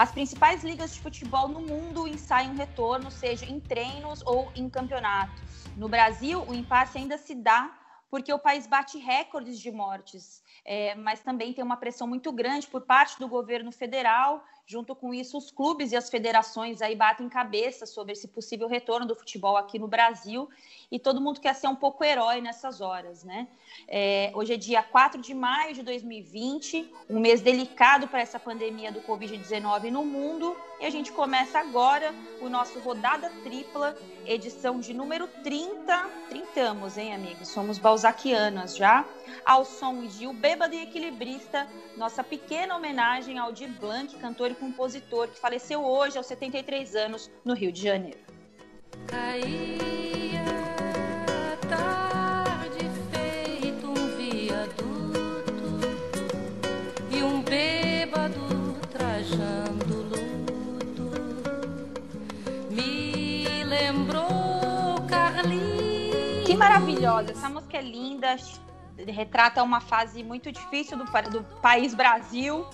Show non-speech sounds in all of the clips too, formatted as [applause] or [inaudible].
As principais ligas de futebol no mundo ensaiam retorno, seja em treinos ou em campeonatos. No Brasil, o impasse ainda se dá porque o país bate recordes de mortes, é, mas também tem uma pressão muito grande por parte do governo federal Junto com isso, os clubes e as federações aí batem cabeça sobre esse possível retorno do futebol aqui no Brasil e todo mundo quer ser um pouco herói nessas horas, né? É, hoje é dia 4 de maio de 2020, um mês delicado para essa pandemia do Covid-19 no mundo e a gente começa agora o nosso Rodada Tripla, edição de número 30. Trintamos, hein, amigos? Somos balzaquianas já. Ao som de O Bêbado e Equilibrista, nossa pequena homenagem ao Dir Blanc, cantor e compositor, que faleceu hoje aos 73 anos no Rio de Janeiro. Caía tarde feito um viaduto e um bêbado trajando luto me lembrou Carlinhos. Que maravilhosa! Essa música é linda, retrata uma fase muito difícil do, do país Brasil,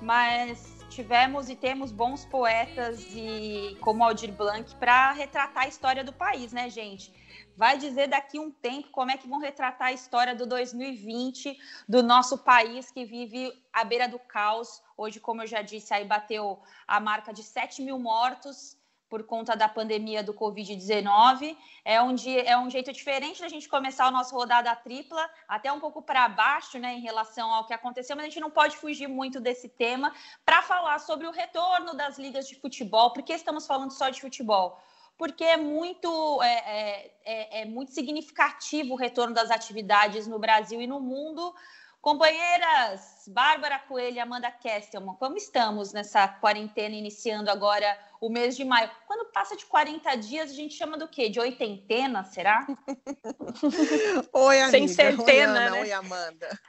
mas tivemos e temos bons poetas e como Aldir Blanc para retratar a história do país, né, gente? Vai dizer daqui um tempo como é que vão retratar a história do 2020 do nosso país que vive à beira do caos. Hoje, como eu já disse, aí bateu a marca de 7 mil mortos por conta da pandemia do Covid-19. É um, dia, é um jeito diferente da gente começar o nosso rodada tripla, até um pouco para baixo, né, em relação ao que aconteceu, mas a gente não pode fugir muito desse tema para falar sobre o retorno das ligas de futebol. Por que estamos falando só de futebol? Porque é muito, é, é, é, é muito significativo o retorno das atividades no Brasil e no mundo Companheiras, Bárbara Coelho e Amanda Kestelman, como estamos nessa quarentena iniciando agora o mês de maio? Quando passa de 40 dias, a gente chama do quê? De oitentena, será? [laughs] Oi, amiga. Sem centena, oi, Ana, né? Oi, Amanda.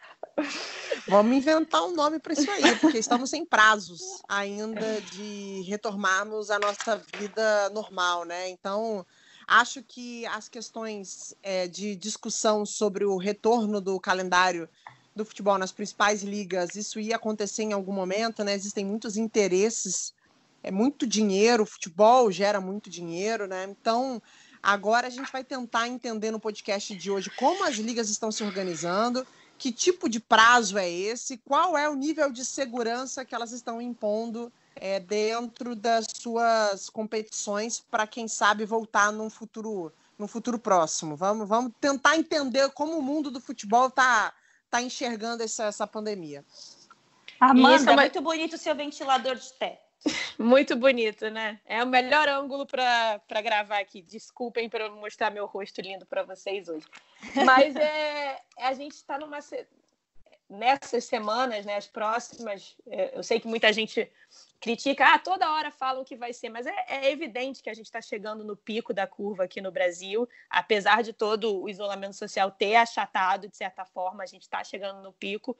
Vamos inventar um nome para isso aí, porque estamos sem prazos ainda de retomarmos a nossa vida normal, né? Então, acho que as questões é, de discussão sobre o retorno do calendário do futebol nas principais ligas, isso ia acontecer em algum momento, né? Existem muitos interesses, é muito dinheiro, o futebol gera muito dinheiro, né? Então, agora a gente vai tentar entender no podcast de hoje como as ligas estão se organizando, que tipo de prazo é esse, qual é o nível de segurança que elas estão impondo é, dentro das suas competições para quem sabe voltar num futuro num futuro próximo. Vamos, vamos tentar entender como o mundo do futebol está está enxergando essa, essa pandemia. Amanda, é uma... muito bonito o seu ventilador de teto. [laughs] Muito bonito, né? É o melhor ângulo para gravar aqui. Desculpem para eu mostrar meu rosto lindo para vocês hoje. Mas é, a gente está numa nessas semanas, né, as próximas, é, eu sei que muita gente critica, ah, toda hora falam que vai ser, mas é, é evidente que a gente está chegando no pico da curva aqui no Brasil, apesar de todo o isolamento social ter achatado, de certa forma, a gente está chegando no pico.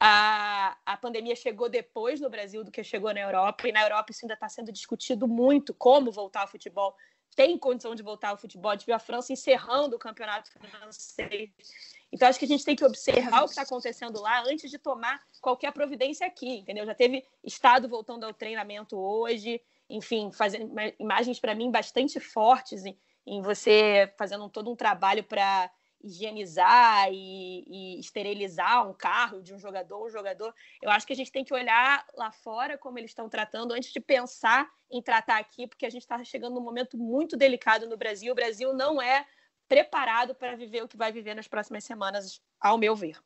A, a pandemia chegou depois no Brasil do que chegou na Europa, e na Europa isso ainda está sendo discutido muito, como voltar ao futebol. Tem condição de voltar ao futebol, a gente viu a França encerrando o campeonato francês então, acho que a gente tem que observar o que está acontecendo lá antes de tomar qualquer providência aqui, entendeu? Já teve Estado voltando ao treinamento hoje, enfim, fazendo imagens para mim bastante fortes em, em, você fazendo todo um trabalho para higienizar e, e, esterilizar um carro de um jogador, um jogador. Eu acho que a gente tem que olhar lá fora como eles estão tratando antes de pensar em tratar aqui, porque a gente está chegando num momento muito delicado no Brasil. O Brasil não é preparado para viver o que vai viver nas próximas semanas, ao meu ver.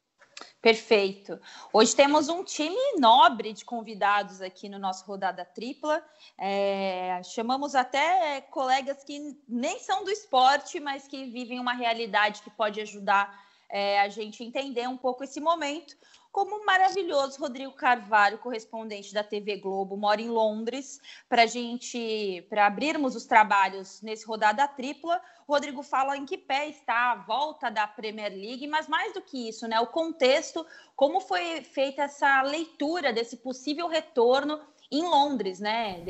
Perfeito. Hoje temos um time nobre de convidados aqui no nosso Rodada Tripla. É, chamamos até colegas que nem são do esporte, mas que vivem uma realidade que pode ajudar é, a gente entender um pouco esse momento como o maravilhoso Rodrigo Carvalho, correspondente da TV Globo, mora em Londres, para gente, para abrirmos os trabalhos nesse rodada tripla. Rodrigo fala em que pé está a volta da Premier League, mas mais do que isso, né? O contexto, como foi feita essa leitura desse possível retorno em Londres, né?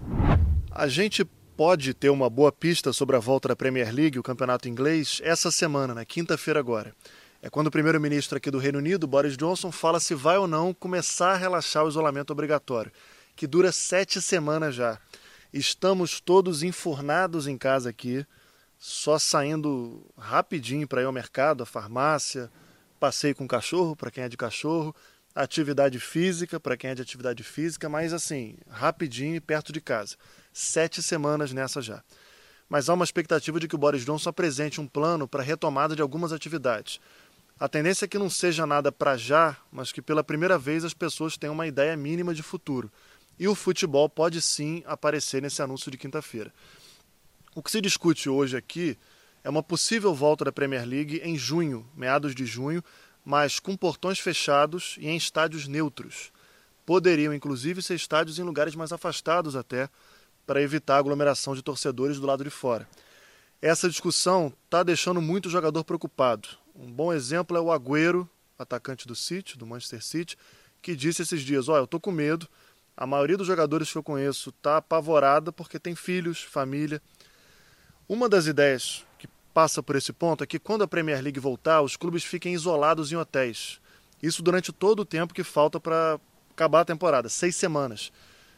A gente pode ter uma boa pista sobre a volta da Premier League, o campeonato inglês, essa semana, na quinta-feira agora é quando o primeiro-ministro aqui do Reino Unido, Boris Johnson, fala se vai ou não começar a relaxar o isolamento obrigatório. que dura sete semanas já. Estamos todos enfurnados em casa aqui, só saindo rapidinho para ir ao mercado, à farmácia, passeio com cachorro para quem é de cachorro, atividade física para quem é de atividade física, mas assim, rapidinho e perto de casa. Sete semanas nessa já. Mas há uma expectativa de que o Boris Johnson apresente um plano para a retomada de algumas atividades. A tendência é que não seja nada para já, mas que pela primeira vez as pessoas tenham uma ideia mínima de futuro. E o futebol pode sim aparecer nesse anúncio de quinta-feira. O que se discute hoje aqui é uma possível volta da Premier League em junho, meados de junho, mas com portões fechados e em estádios neutros. Poderiam, inclusive, ser estádios em lugares mais afastados até, para evitar a aglomeração de torcedores do lado de fora. Essa discussão está deixando muito jogador preocupado. Um bom exemplo é o Agüero, atacante do City, do Manchester City, que disse esses dias: Olha, eu estou com medo. A maioria dos jogadores que eu conheço está apavorada porque tem filhos, família. Uma das ideias que passa por esse ponto é que quando a Premier League voltar, os clubes fiquem isolados em hotéis. Isso durante todo o tempo que falta para acabar a temporada seis semanas.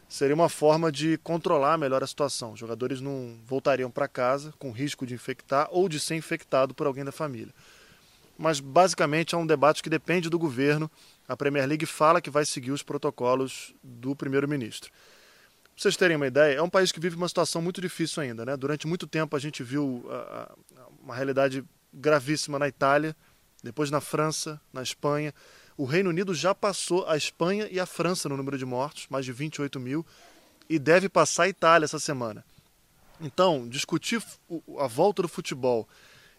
Seria uma forma de controlar melhor a situação. Os jogadores não voltariam para casa com risco de infectar ou de ser infectado por alguém da família mas basicamente é um debate que depende do governo. A Premier League fala que vai seguir os protocolos do primeiro-ministro. Para vocês terem uma ideia, é um país que vive uma situação muito difícil ainda. Né? Durante muito tempo a gente viu a, a, uma realidade gravíssima na Itália, depois na França, na Espanha. O Reino Unido já passou a Espanha e a França no número de mortos, mais de 28 mil, e deve passar a Itália essa semana. Então, discutir a volta do futebol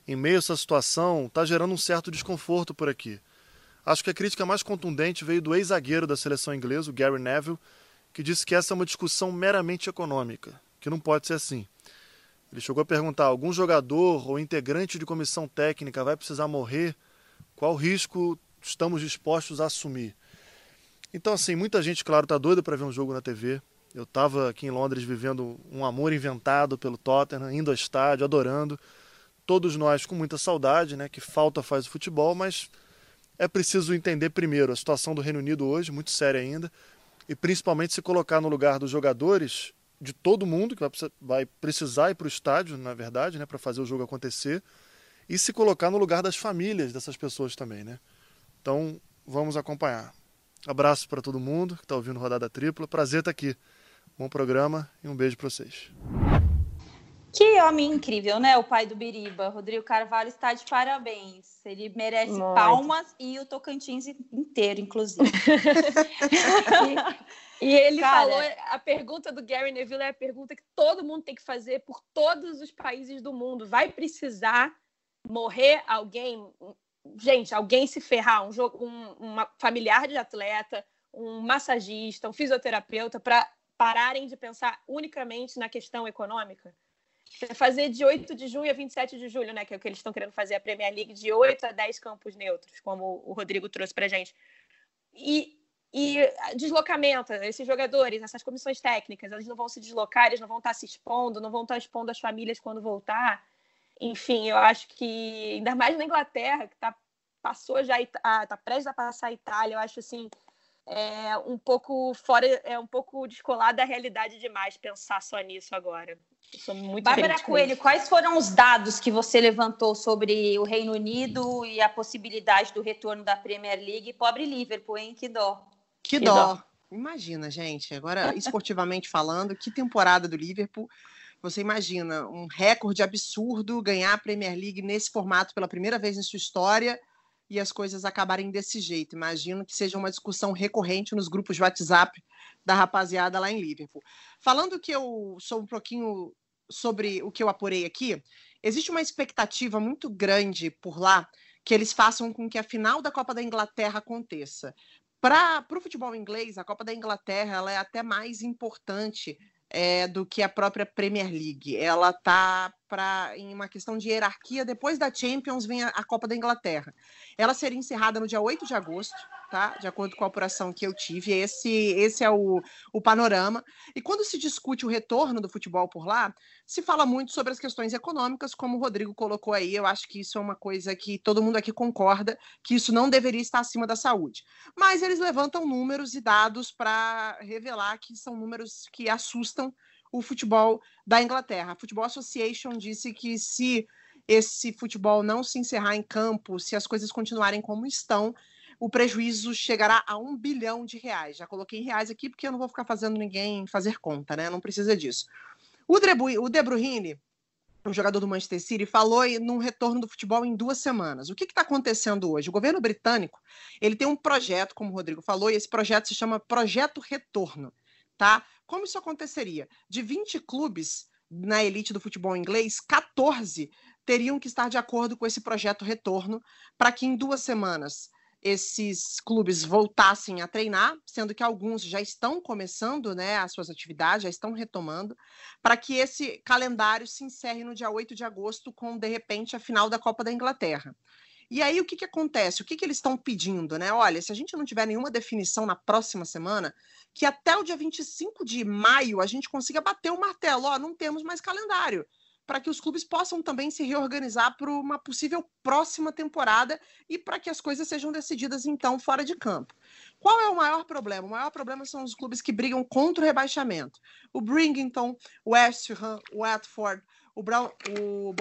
em meio a essa situação, está gerando um certo desconforto por aqui. Acho que a crítica mais contundente veio do ex-zagueiro da seleção inglesa, o Gary Neville, que disse que essa é uma discussão meramente econômica, que não pode ser assim. Ele chegou a perguntar: algum jogador ou integrante de comissão técnica vai precisar morrer? Qual risco estamos dispostos a assumir? Então, assim, muita gente, claro, está doida para ver um jogo na TV. Eu estava aqui em Londres vivendo um amor inventado pelo Tottenham, indo ao estádio, adorando todos nós com muita saudade, né? Que falta faz o futebol, mas é preciso entender primeiro a situação do Reino Unido hoje, muito séria ainda, e principalmente se colocar no lugar dos jogadores, de todo mundo que vai precisar ir para o estádio, na verdade, né, para fazer o jogo acontecer, e se colocar no lugar das famílias dessas pessoas também, né? Então, vamos acompanhar. Abraço para todo mundo que está ouvindo Rodada Tripla. Prazer estar aqui. Bom programa e um beijo para vocês. Que homem incrível, né? O pai do Biriba. Rodrigo Carvalho está de parabéns. Ele merece Muito. palmas e o Tocantins inteiro, inclusive. [laughs] e, ele Cara, falou: a pergunta do Gary Neville é a pergunta que todo mundo tem que fazer por todos os países do mundo. Vai precisar morrer alguém? Gente, alguém se ferrar, um, jogo, um uma familiar de atleta, um massagista, um fisioterapeuta, para pararem de pensar unicamente na questão econômica? Fazer de 8 de junho a 27 de julho, né? Que é o que eles estão querendo fazer a Premier League, de 8 a 10 campos neutros, como o Rodrigo trouxe pra gente. E, e deslocamento, esses jogadores, essas comissões técnicas, eles não vão se deslocar, eles não vão estar se expondo, não vão estar expondo as famílias quando voltar. Enfim, eu acho que, ainda mais na Inglaterra, que tá, passou já, está prestes a passar a Itália, eu acho assim, é um pouco fora, é um pouco descolado da realidade demais pensar só nisso agora. Sou muito Bárbara Coelho, quais foram os dados que você levantou sobre o Reino Unido e a possibilidade do retorno da Premier League? Pobre Liverpool, hein? Que dó. Que, que dó. dó. Imagina, gente, agora esportivamente falando, que temporada do Liverpool. Você imagina um recorde absurdo ganhar a Premier League nesse formato pela primeira vez em sua história e as coisas acabarem desse jeito. Imagino que seja uma discussão recorrente nos grupos de WhatsApp da rapaziada lá em Liverpool. Falando que eu sou um pouquinho sobre o que eu apurei aqui, existe uma expectativa muito grande por lá que eles façam com que a final da Copa da Inglaterra aconteça. Para o futebol inglês, a Copa da Inglaterra ela é até mais importante é, do que a própria Premier League. Ela está para em uma questão de hierarquia, depois da Champions vem a, a, Copa da Inglaterra. Ela seria encerrada no dia 8 de agosto, tá? De acordo com a apuração que eu tive. Esse, esse é o, o panorama. E quando se discute o retorno do futebol por lá, se fala muito sobre as questões econômicas, como o Rodrigo colocou aí. Eu acho que isso é uma coisa que todo mundo aqui concorda, que isso não deveria estar acima da saúde. Mas eles levantam números e dados para revelar que são números que assustam o futebol da Inglaterra. A Football Association disse que se esse futebol não se encerrar em campo, se as coisas continuarem como estão, o prejuízo chegará a um bilhão de reais. Já coloquei em reais aqui porque eu não vou ficar fazendo ninguém fazer conta, né? Não precisa disso. O, o De Bruyne, o jogador do Manchester City, falou num retorno do futebol em duas semanas. O que está acontecendo hoje? O governo britânico ele tem um projeto, como o Rodrigo falou, e esse projeto se chama Projeto Retorno, tá? Como isso aconteceria? De 20 clubes na elite do futebol inglês, 14 teriam que estar de acordo com esse projeto retorno para que em duas semanas esses clubes voltassem a treinar, sendo que alguns já estão começando né, as suas atividades, já estão retomando, para que esse calendário se encerre no dia 8 de agosto, com, de repente, a final da Copa da Inglaterra. E aí, o que, que acontece? O que, que eles estão pedindo? Né? Olha, se a gente não tiver nenhuma definição na próxima semana, que até o dia 25 de maio a gente consiga bater o martelo. Ó, não temos mais calendário. Para que os clubes possam também se reorganizar para uma possível próxima temporada e para que as coisas sejam decididas então fora de campo. Qual é o maior problema? O maior problema são os clubes que brigam contra o rebaixamento. O Bringington, o West Ham, o Watford, o, Brown, o,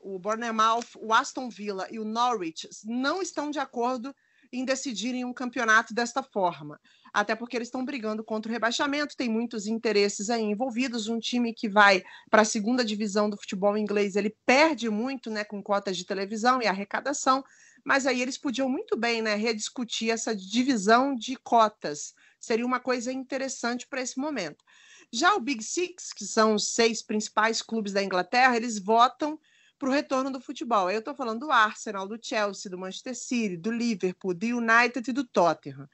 o Bournemouth, o Aston Villa e o Norwich não estão de acordo em decidirem um campeonato desta forma. Até porque eles estão brigando contra o rebaixamento, tem muitos interesses aí envolvidos. Um time que vai para a segunda divisão do futebol inglês, ele perde muito né, com cotas de televisão e arrecadação, mas aí eles podiam muito bem né, rediscutir essa divisão de cotas. Seria uma coisa interessante para esse momento. Já o Big Six, que são os seis principais clubes da Inglaterra, eles votam para o retorno do futebol. Eu estou falando do Arsenal, do Chelsea, do Manchester City, do Liverpool, do United e do Tottenham.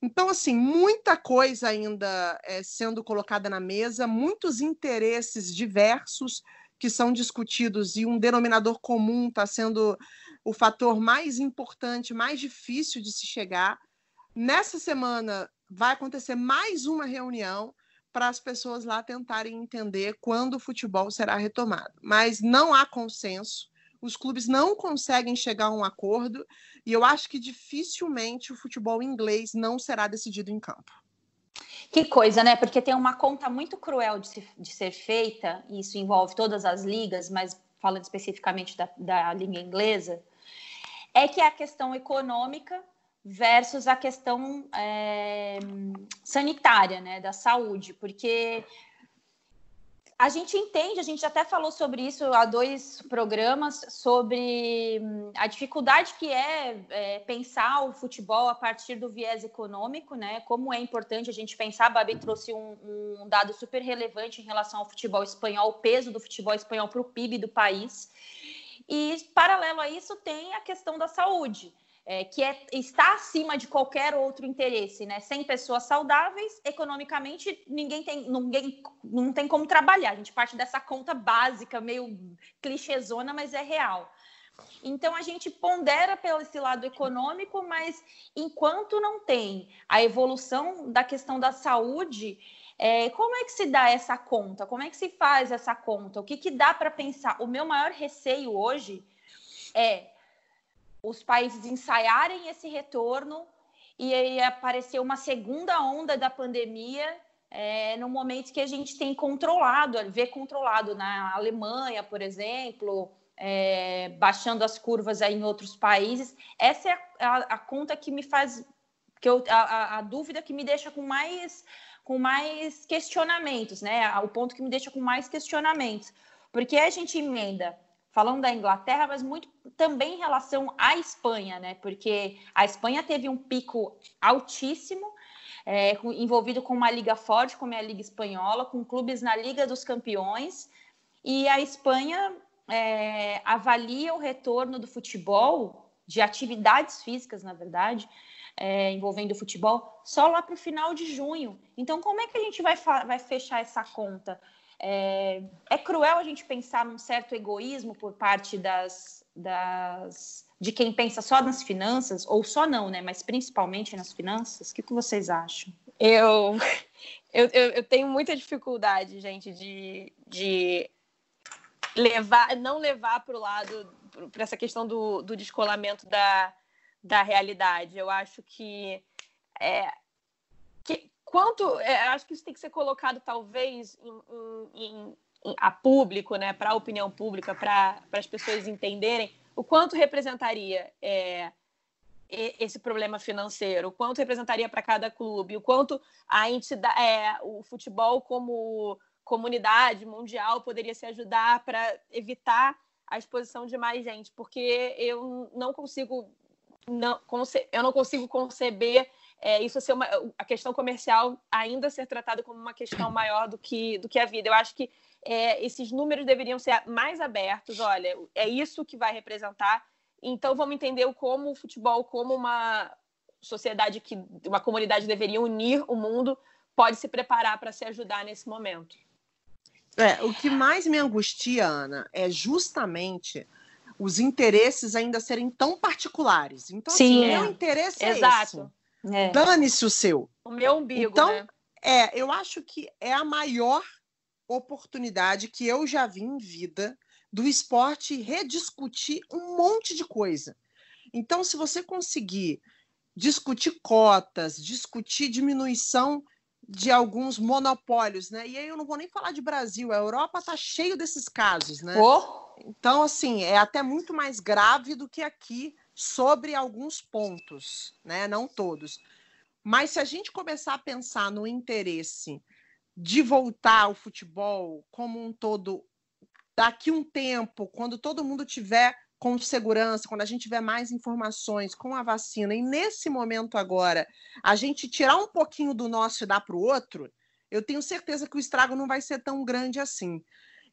Então, assim, muita coisa ainda é, sendo colocada na mesa, muitos interesses diversos que são discutidos e um denominador comum está sendo o fator mais importante, mais difícil de se chegar. Nessa semana vai acontecer mais uma reunião para as pessoas lá tentarem entender quando o futebol será retomado. Mas não há consenso, os clubes não conseguem chegar a um acordo, e eu acho que dificilmente o futebol inglês não será decidido em campo. Que coisa, né? Porque tem uma conta muito cruel de, se, de ser feita, e isso envolve todas as ligas, mas falando especificamente da, da liga inglesa, é que a questão econômica versus a questão é, sanitária, né, da saúde, porque a gente entende, a gente até falou sobre isso há dois programas, sobre hum, a dificuldade que é, é, pensar o futebol a partir do viés econômico, né? Como é importante a gente pensar. A Babi trouxe um, um dado super relevante em relação ao futebol espanhol, o peso do futebol espanhol para o PIB do país. E, paralelo a isso, tem a questão da saúde é, que é, está acima de qualquer outro interesse, né? Sem pessoas saudáveis, economicamente ninguém tem, ninguém, não tem como trabalhar. A gente parte dessa conta básica, meio clichêzona, mas é real. Então a gente pondera pelo esse lado econômico, mas enquanto não tem a evolução da questão da saúde, é, como é que se dá essa conta? Como é que se faz essa conta? O que, que dá para pensar? O meu maior receio hoje é os países ensaiarem esse retorno e aí aparecer uma segunda onda da pandemia é, no momento que a gente tem controlado, vê controlado na Alemanha, por exemplo, é, baixando as curvas aí em outros países. Essa é a, a conta que me faz, que eu, a, a, dúvida que me deixa com mais, com mais questionamentos, né? O ponto que me deixa com mais questionamentos, porque a gente emenda falando da Inglaterra, mas muito também em relação à Espanha, né? Porque a Espanha teve um pico altíssimo, é, envolvido com uma liga forte, como é a Liga Espanhola, com clubes na Liga dos Campeões, e a Espanha é, avalia o retorno do futebol, de atividades físicas, na verdade, é, envolvendo o futebol, só lá para o final de junho. Então, como é que a gente vai, vai fechar essa conta? É, é cruel a gente pensar num certo egoísmo por parte das, das de quem pensa só nas finanças, ou só não, né? Mas principalmente nas finanças. O que, que vocês acham? Eu, eu, eu, tenho muita dificuldade, gente, de, de levar, não levar para o lado, para essa questão do, do descolamento da, da realidade. Eu acho que, é, quanto, é, acho que isso tem que ser colocado talvez em, em, em, a público, né, para a opinião pública, para as pessoas entenderem o quanto representaria é, esse problema financeiro, o quanto representaria para cada clube, o quanto a entidade, é, o futebol como comunidade mundial poderia se ajudar para evitar a exposição de mais gente, porque eu não consigo não, eu não consigo conceber é, isso ser uma a questão comercial ainda ser tratada como uma questão maior do que do que a vida. Eu acho que é, esses números deveriam ser mais abertos. Olha, é isso que vai representar. Então vamos entender como o futebol, como uma sociedade que uma comunidade deveria unir o mundo, pode se preparar para se ajudar nesse momento. É, o que mais me angustia, Ana, é justamente os interesses ainda serem tão particulares. Então, assim, Sim, assim, é. meu interesse é Exato. esse. É. Dane-se o seu. O meu umbigo, então, né? É, eu acho que é a maior oportunidade que eu já vi em vida do esporte rediscutir um monte de coisa. Então, se você conseguir discutir cotas, discutir diminuição de alguns monopólios, né? E aí eu não vou nem falar de Brasil, a Europa está cheio desses casos, né? Oh. Então, assim, é até muito mais grave do que aqui sobre alguns pontos, né? Não todos. Mas se a gente começar a pensar no interesse de voltar ao futebol como um todo daqui um tempo, quando todo mundo tiver com segurança, quando a gente tiver mais informações com a vacina, e nesse momento agora, a gente tirar um pouquinho do nosso e dar para o outro, eu tenho certeza que o estrago não vai ser tão grande assim.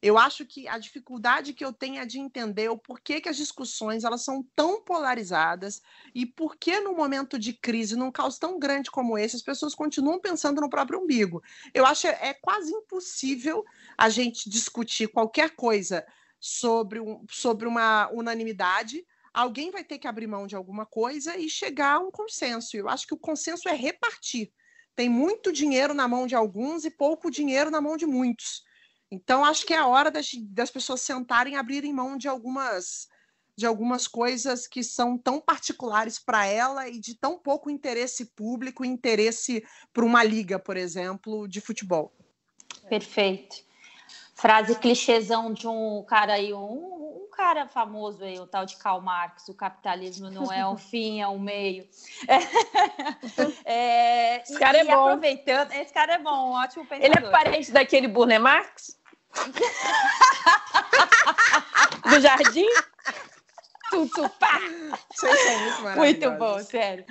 Eu acho que a dificuldade que eu tenho é de entender o porquê que as discussões elas são tão polarizadas e por que no momento de crise, num caos tão grande como esse, as pessoas continuam pensando no próprio umbigo. Eu acho é, é quase impossível a gente discutir qualquer coisa sobre, um, sobre uma unanimidade, alguém vai ter que abrir mão de alguma coisa e chegar a um consenso. Eu acho que o consenso é repartir. Tem muito dinheiro na mão de alguns e pouco dinheiro na mão de muitos. Então, acho que é a hora das, das pessoas sentarem e abrirem mão de algumas de algumas coisas que são tão particulares para ela e de tão pouco interesse público, interesse para uma liga, por exemplo, de futebol. Perfeito frase clichêzão de um cara aí, um, um, cara famoso aí, o tal de Karl Marx, o capitalismo não é um [laughs] fim, é um meio. [laughs] É, esse cara e, é bom. Aproveitando, esse cara é bom, um ótimo pensador. Ele é parente daquele Burne Marx? [laughs] Do Jardim? Tutupá. São muito bom, sério.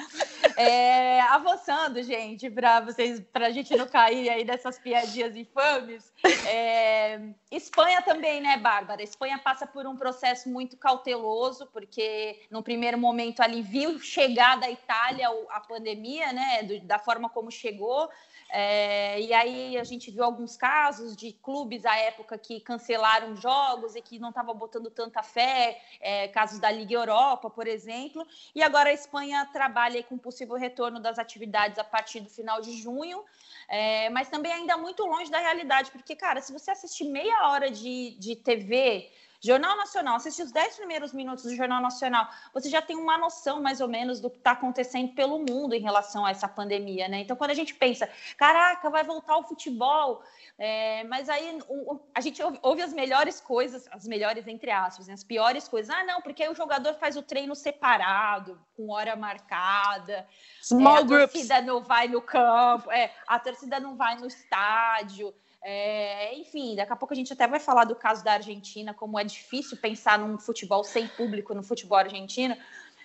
É, avançando, gente, para vocês, para a gente não cair aí dessas piadinhas infames. É, Espanha também, né, Bárbara? Espanha passa por um processo muito cauteloso, porque no primeiro momento ali viu chegar da Itália a pandemia, né, do, da forma como chegou. É, e aí a gente viu alguns casos de clubes à época que cancelaram jogos e que não estavam botando tanta fé, é, casos da Liga Europa, por exemplo. E agora a Espanha trabalha com possível retorno das atividades a partir do final de junho, é, mas também ainda muito longe da realidade, porque, cara, se você assistir meia hora de, de TV Jornal Nacional, assistir os 10 primeiros minutos do Jornal Nacional, você já tem uma noção mais ou menos do que está acontecendo pelo mundo em relação a essa pandemia, né? Então, quando a gente pensa, caraca, vai voltar o futebol, é, mas aí o, a gente ouve, ouve, as melhores coisas, as melhores entre aspas, né? as piores coisas. Ah, não, porque aí o jogador faz o treino separado, com hora marcada. Small é, a groups. torcida não vai no campo, é, a torcida não vai no estádio. É, enfim, daqui a pouco a gente até vai falar do caso da Argentina, como é difícil pensar num futebol sem público no futebol argentino.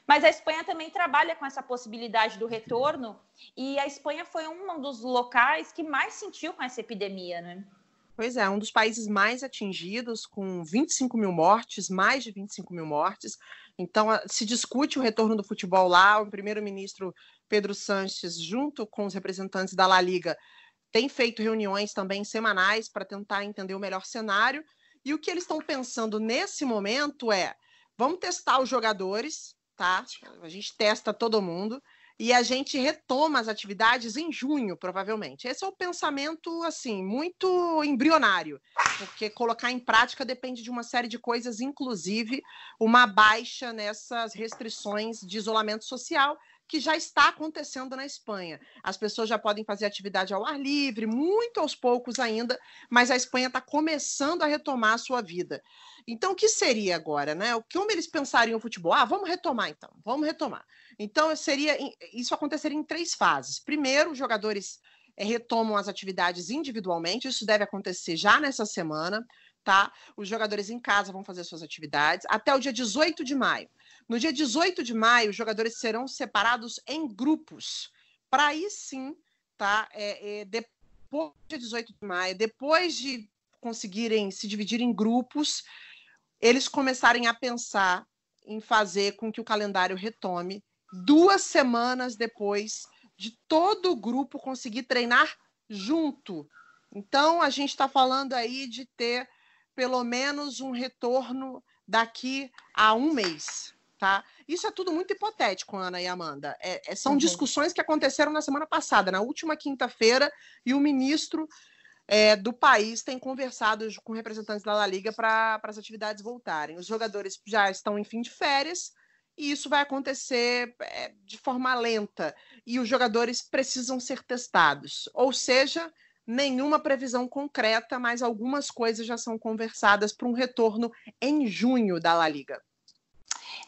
Mas a Espanha também trabalha com essa possibilidade do retorno, e a Espanha foi um dos locais que mais sentiu com essa epidemia, né? Pois é, um dos países mais atingidos, com 25 mil mortes, mais de 25 mil mortes. Então, se discute o retorno do futebol lá. O primeiro-ministro Pedro Sanches, junto com os representantes da La Liga, tem feito reuniões também semanais para tentar entender o melhor cenário. E o que eles estão pensando nesse momento é: vamos testar os jogadores, tá? A gente testa todo mundo e a gente retoma as atividades em junho, provavelmente. Esse é o pensamento, assim, muito embrionário, porque colocar em prática depende de uma série de coisas, inclusive uma baixa nessas restrições de isolamento social que já está acontecendo na Espanha. As pessoas já podem fazer atividade ao ar livre, muito aos poucos ainda, mas a Espanha está começando a retomar a sua vida. Então, o que seria agora, né? Como eles pensariam o futebol? Ah, vamos retomar então, vamos retomar. Então, seria isso aconteceria em três fases. Primeiro, os jogadores é, retomam as atividades individualmente, isso deve acontecer já nessa semana, tá? Os jogadores em casa vão fazer suas atividades até o dia 18 de maio. No dia 18 de maio, os jogadores serão separados em grupos, para aí sim, tá? É, é, depois dia 18 de maio, depois de conseguirem se dividir em grupos, eles começarem a pensar em fazer com que o calendário retome duas semanas depois de todo o grupo conseguir treinar junto. Então, a gente está falando aí de ter pelo menos um retorno daqui a um mês. Tá? Isso é tudo muito hipotético, Ana e Amanda. É, é, são uhum. discussões que aconteceram na semana passada, na última quinta-feira, e o ministro é, do país tem conversado com representantes da La Liga para as atividades voltarem. Os jogadores já estão em fim de férias, e isso vai acontecer é, de forma lenta e os jogadores precisam ser testados. Ou seja, nenhuma previsão concreta, mas algumas coisas já são conversadas para um retorno em junho da La Liga.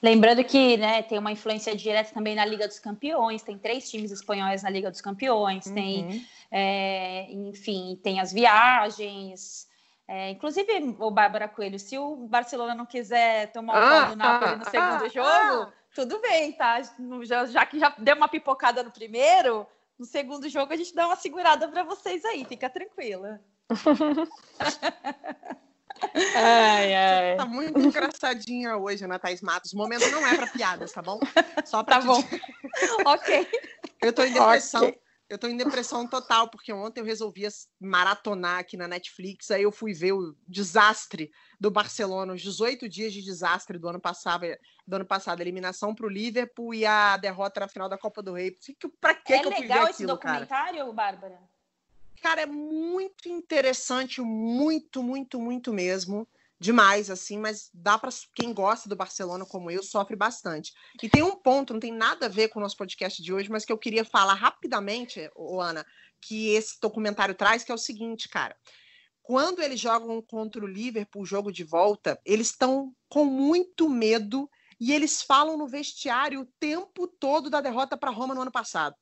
Lembrando que né, tem uma influência direta também na Liga dos Campeões, tem três times espanhóis na Liga dos Campeões, uhum. tem, é, enfim, tem as viagens, é, inclusive, o Bárbara Coelho, se o Barcelona não quiser tomar o ah, pau do Napoli ah, no segundo ah, jogo, ah. tudo bem, tá? Já, já, que já deu uma pipocada no primeiro, no segundo jogo a gente dá uma segurada para vocês aí, fica tranquila. [laughs] ai, ai. Tá muito engraçadinha hoje, Ana Thaís Matos. O momento não é para piadas, tá bom? Só para Tá bom. [laughs] ok. Eu tô em depressão. Okay. Eu tô em depressão total, porque ontem eu resolvi maratonar aqui na Netflix, aí eu fui ver o desastre do Barcelona, os 18 dias de desastre do ano passado, do ano passado, a eliminação para o Liverpool e a derrota na final da Copa do Rei. Para que, é que eu fui ver aquilo, É legal esse documentário, cara? Bárbara? Cara, é muito interessante, muito, muito, muito mesmo demais, assim, mas dá para quem gosta do Barcelona como eu, sofre bastante. E tem um ponto, não tem nada a ver com o nosso podcast de hoje, mas que eu queria falar rapidamente, Ana, que esse documentário traz, que é o seguinte, cara. Quando eles jogam contra o Liverpool, jogo de volta, eles estão com muito medo e eles falam no vestiário o tempo todo da derrota para Roma no ano passado.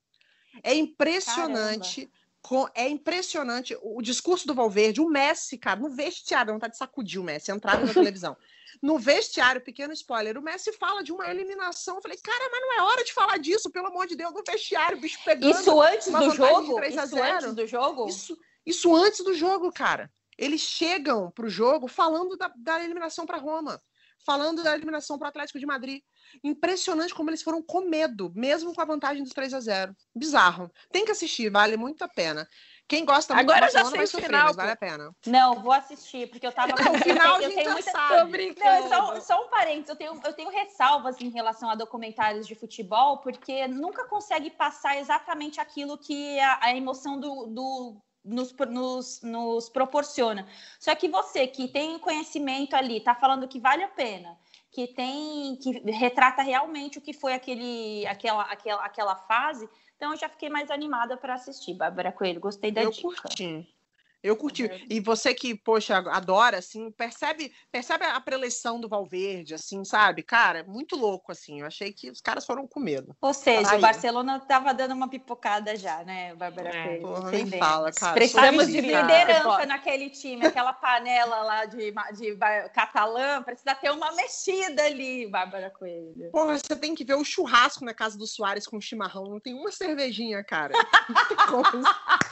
É impressionante. Caramba é impressionante o discurso do Valverde, o Messi, cara, no vestiário, não tá de sacudir o Messi, entrada na televisão. No vestiário, pequeno spoiler, o Messi fala de uma eliminação. Eu falei, cara, mas não é hora de falar disso, pelo amor de Deus, no vestiário, bicho pegando. Isso antes do jogo? Isso antes do jogo? Isso, isso antes do jogo, cara. Eles chegam pro jogo falando da, da eliminação para Roma, falando da eliminação para o Atlético de Madrid. Impressionante como eles foram com medo, mesmo com a vantagem dos 3 a 0 Bizarro. Tem que assistir, vale muito a pena. Quem gosta muito Agora já sei o sofrer, final, vale a pena. Não, vou assistir, porque eu tava. [laughs] o final eu, tenho muita. Sabe. Não, só, só um parênteses, eu tenho, eu tenho ressalvas em relação a documentários de futebol, porque nunca consegue passar exatamente aquilo que a, a emoção do, do nos, nos, nos, proporciona. Só que você que tem conhecimento ali, tá falando que vale a pena, que tem que retrata realmente o que foi aquele, aquela, aquela, aquela fase. Então eu já fiquei mais animada para assistir, Bárbara Coelho. Gostei da eu dica. Curti. Eu curti. Uhum. E você que, poxa, adora, assim, percebe, percebe a preleição do Valverde, assim, sabe? Cara, muito louco, assim. Eu achei que os caras foram com medo. Ou seja, Aí. o Barcelona tava dando uma pipocada já, né, Bárbara é, porra, nem fala, cara. Precisamos de liderança naquele time, aquela panela lá de, de catalã, precisa ter uma mexida ali, Bárbara Coelho. Porra, você tem que ver o churrasco na casa do Soares com chimarrão. Não tem uma cervejinha, cara. Não tem como.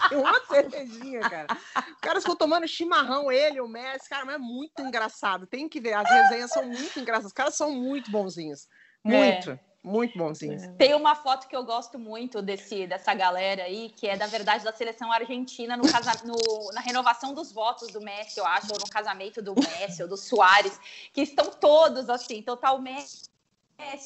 Tem [laughs] uma cervejinha, cara. Os caras ficam tomando chimarrão, ele, o Messi, cara, mas é muito engraçado. Tem que ver, as resenhas são muito engraçadas. Os caras são muito bonzinhos. Muito. É. Muito bonzinhos. É. Tem uma foto que eu gosto muito desse, dessa galera aí, que é da verdade da seleção argentina no, casa, no, na renovação dos votos do Messi, eu acho, ou no casamento do Messi ou do Soares, que estão todos assim. Então tá o Messi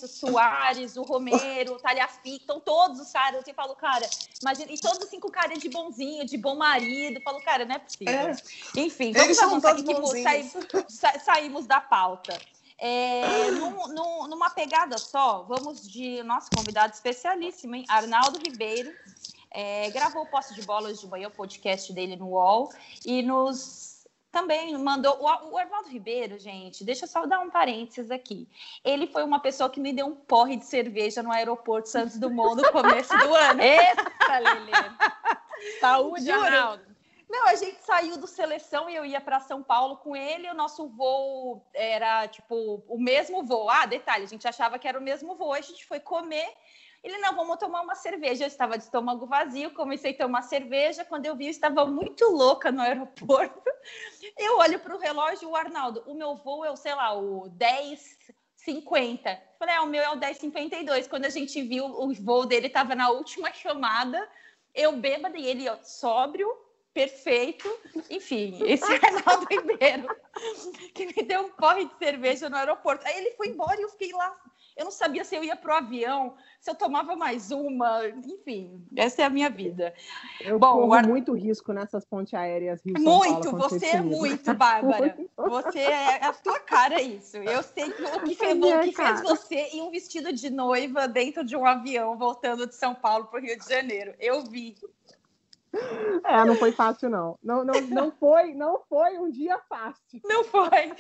o Soares, o Romero, o Talhafic, estão todos os caras. Eu falo, cara, imagina, e todos assim com cara de bonzinho, de bom marido. Eu falo, cara, não é possível. É. Enfim, vamos avançar aqui que saímos, sa, saímos da pauta. É, num, num, numa pegada só, vamos de nosso convidado especialíssimo, hein? Arnaldo Ribeiro. É, gravou o Posse de Bolas de Manhã, o podcast dele no UOL, e nos também mandou. O, o Arnaldo Ribeiro, gente, deixa eu só dar um parênteses aqui. Ele foi uma pessoa que me deu um porre de cerveja no aeroporto Santos Dumont no começo do ano. [laughs] Eita, Lelê! Saúde, Arnaldo! Não, a gente saiu do seleção e eu ia para São Paulo com ele. O nosso voo era tipo o mesmo voo. Ah, detalhe, a gente achava que era o mesmo voo. A gente foi comer. Ele, não, vamos tomar uma cerveja. Eu estava de estômago vazio, comecei a tomar cerveja. Quando eu vi, eu estava muito louca no aeroporto. [laughs] Eu olho para o relógio, o Arnaldo, o meu voo é, sei lá, o 10,50. Falei, ah, o meu é o 10,52. Quando a gente viu, o voo dele estava na última chamada. Eu bêbada e ele ó, sóbrio perfeito. Enfim, [laughs] esse é Arnaldo Ribeiro, [laughs] que me deu um porre de cerveja no aeroporto. Aí ele foi embora e eu fiquei lá. Eu não sabia se eu ia pro avião, se eu tomava mais uma, enfim, essa é a minha vida. Eu Bom, corro Ar... muito risco nessas pontes aéreas Rio Muito, Paulo, você é muito, Bárbara. [laughs] você é a tua cara isso. Eu sei que o que, fez, o que fez você em um vestido de noiva dentro de um avião voltando de São Paulo para o Rio de Janeiro. Eu vi. É, não foi fácil, não. Não, não, não, foi, não foi um dia fácil. Não foi.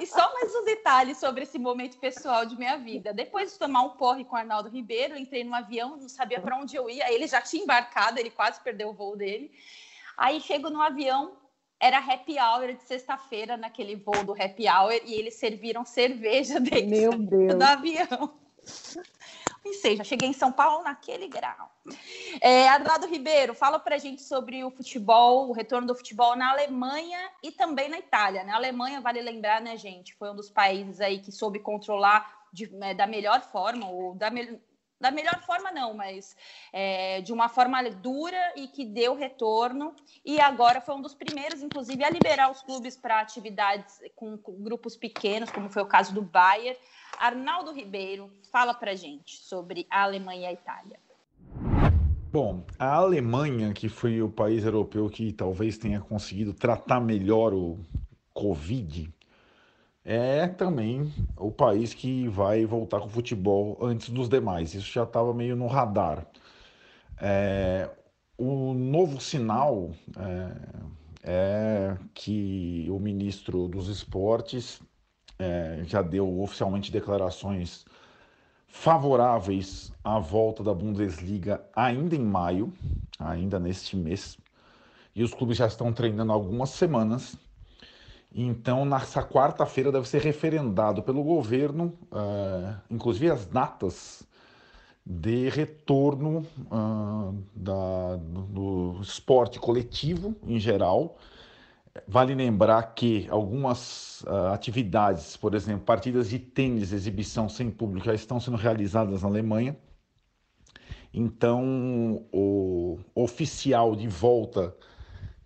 E só mais um detalhe sobre esse momento pessoal de minha vida. Depois de tomar um porre com o Arnaldo Ribeiro, entrei no avião, não sabia para onde eu ia. Ele já tinha embarcado, ele quase perdeu o voo dele. Aí chego no avião, era happy hour de sexta-feira, naquele voo do happy hour, e eles serviram cerveja dentro do avião. Pensei, já cheguei em São Paulo naquele grau. É, Ribeiro, fala pra gente sobre o futebol, o retorno do futebol na Alemanha e também na Itália. Na né? Alemanha, vale lembrar, né, gente, foi um dos países aí que soube controlar de, né, da melhor forma, ou da, me, da melhor forma não, mas é, de uma forma dura e que deu retorno. E agora foi um dos primeiros, inclusive, a liberar os clubes para atividades com, grupos pequenos, como foi o caso do Bayern. Arnaldo Ribeiro, fala para gente sobre a Alemanha e a Itália. Bom, a Alemanha, que foi o país europeu que talvez tenha conseguido tratar melhor o Covid, é também o país que vai voltar com o futebol antes dos demais. Isso já estava meio no radar. É, o novo sinal é, é, que o ministro dos esportes é, já deu oficialmente declarações favoráveis à volta da Bundesliga ainda em maio, ainda neste mês. E os clubes já estão treinando algumas semanas. Então, nessa quarta-feira deve ser referendado pelo governo, uh, inclusive as datas de retorno uh, da, do esporte coletivo em geral Vale lembrar que algumas uh, atividades, por exemplo, partidas de tênis, exibição sem público, já estão sendo realizadas na Alemanha. Então, o oficial de volta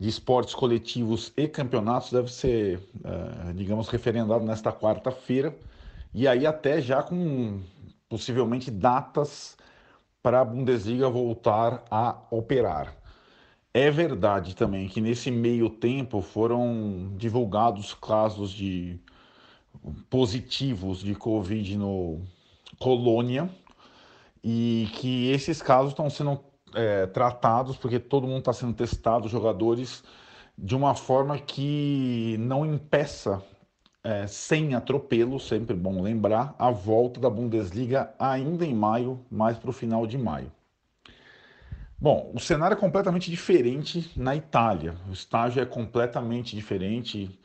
de esportes coletivos e campeonatos deve ser, uh, digamos, referendado nesta quarta-feira. E aí, até já com possivelmente datas para a Bundesliga voltar a operar. É verdade também que nesse meio tempo foram divulgados casos de positivos de Covid no Colônia e que esses casos estão sendo é, tratados porque todo mundo está sendo testado, jogadores, de uma forma que não impeça, é, sem atropelo, sempre bom lembrar, a volta da Bundesliga ainda em maio, mais para o final de maio. Bom, o cenário é completamente diferente na Itália. O estágio é completamente diferente,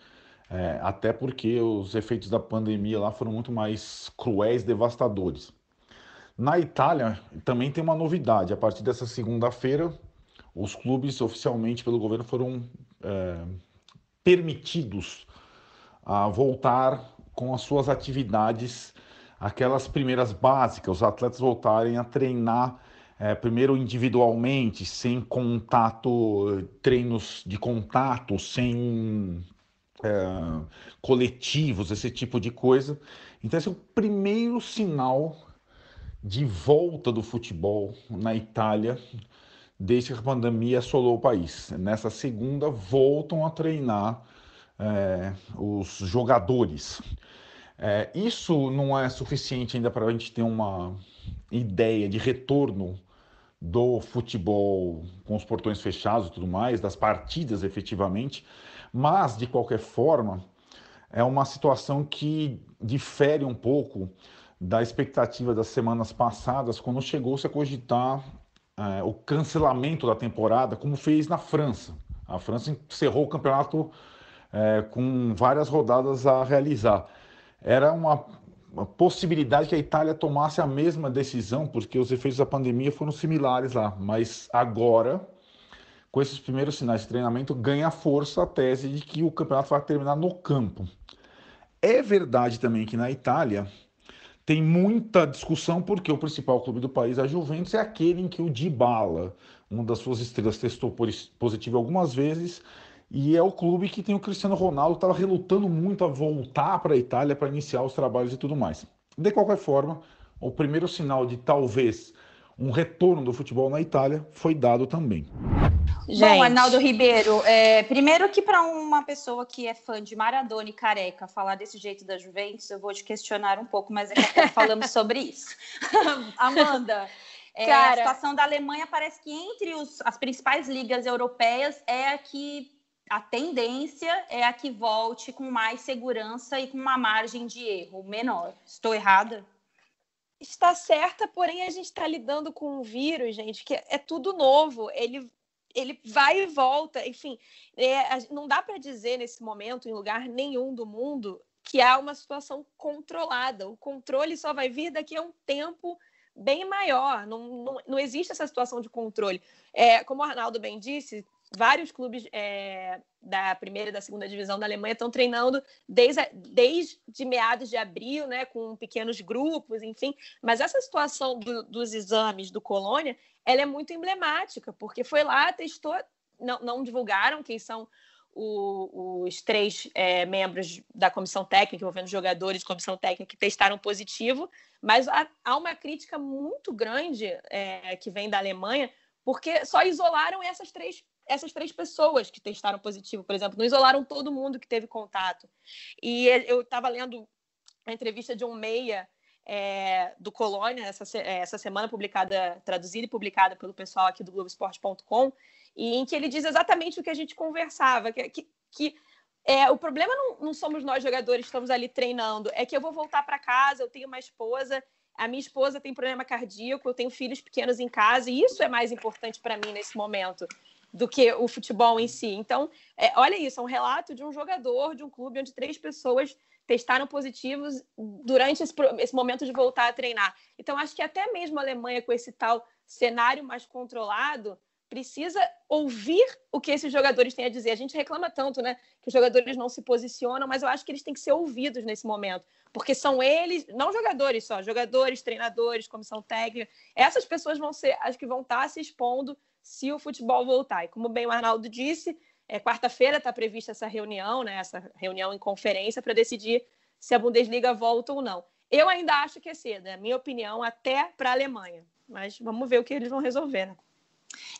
é, até porque os efeitos da pandemia lá foram muito mais cruéis, devastadores. Na Itália também tem uma novidade. A partir dessa segunda-feira, os clubes oficialmente pelo governo foram é, permitidos a voltar com as suas atividades aquelas primeiras básicas, os atletas voltarem a treinar é, primeiro individualmente, sem contato, treinos de contato, sem é, coletivos, esse tipo de coisa. Então, esse é o primeiro sinal de volta do futebol na Itália desde que a pandemia assolou o país. Nessa segunda, voltam a treinar é, os jogadores. É, isso não é suficiente ainda para a gente ter uma ideia de retorno do futebol com os portões fechados e tudo mais, das partidas efetivamente, mas de qualquer forma é uma situação que difere um pouco da expectativa das semanas passadas, quando chegou-se a cogitar é, o cancelamento da temporada, como fez na França. A França encerrou o campeonato é, com várias rodadas a realizar. Era uma, uma, possibilidade que a Itália tomasse a mesma decisão, porque os efeitos da pandemia foram similares lá. Mas agora, com esses primeiros sinais de treinamento, ganha força a tese de que o campeonato vai terminar no campo. É verdade também que na Itália tem muita discussão porque o principal clube do país, a Juventus, é aquele em que o Dybala, uma das suas estrelas, testou positivo algumas vezes e é o clube que tem o Cristiano Ronaldo, estava relutando muito a voltar para a Itália para iniciar os trabalhos e tudo mais. De qualquer forma, o primeiro sinal de talvez um retorno do futebol na Itália foi dado também. Gente. Bom, Arnaldo Ribeiro, é, primeiro que para uma pessoa que é fã de Maradona e Careca falar desse jeito da Juventus, eu vou te questionar um pouco, mas a pouco falamos sobre isso. [laughs] Amanda, é, Cara, a situação da Alemanha parece que entre os, as principais ligas europeias é a que a tendência é a que volte com mais segurança e com uma margem de erro menor. Estou errada? Está certa, porém a gente está lidando com um vírus, gente, que é tudo novo. Ele ele vai e volta, enfim, é, não dá para dizer nesse momento, em lugar nenhum do mundo, que há uma situação controlada. O controle só vai vir daqui a um tempo bem maior. Não, não, não existe essa situação de controle. É, como o Arnaldo bem disse, vários clubes é, da primeira e da segunda divisão da Alemanha estão treinando desde, desde meados de abril, né, com pequenos grupos, enfim. Mas essa situação do, dos exames do Colônia, ela é muito emblemática, porque foi lá, testou, não, não divulgaram quem são o, os três é, membros da comissão técnica, envolvendo jogadores comissão técnica, que testaram positivo, mas há, há uma crítica muito grande é, que vem da Alemanha, porque só isolaram essas três essas três pessoas que testaram positivo, por exemplo, não isolaram todo mundo que teve contato. E eu estava lendo a entrevista de um meia é, do Colônia, essa, é, essa semana, publicada, traduzida e publicada pelo pessoal aqui do Globoesporte.com, e em que ele diz exatamente o que a gente conversava, que, que, que é, o problema não, não, somos nós jogadores estamos ali treinando, é que eu vou voltar para casa, eu tenho uma esposa, a minha esposa tem problema cardíaco, eu tenho filhos pequenos em casa, e isso é mais importante para mim nesse momento do que o futebol em si. Então, é, olha isso, é um relato de um jogador de um clube onde três pessoas testaram positivos durante esse, esse, momento de voltar a treinar. Então, acho que até mesmo a Alemanha, com esse tal cenário mais controlado, precisa ouvir o que esses jogadores têm a dizer. A gente reclama tanto, né, que os jogadores não se posicionam, mas eu acho que eles têm que ser ouvidos nesse momento, porque são eles, não jogadores só, jogadores, treinadores, comissão técnica, essas pessoas vão ser as que vão estar se expondo se o futebol voltar. E como bem o Arnaldo disse, é, quarta-feira está prevista essa reunião, né, essa reunião em conferência para decidir se a Bundesliga volta ou não. Eu ainda acho que é cedo, é minha opinião, até para a Alemanha. Mas vamos ver o que eles vão resolver, né?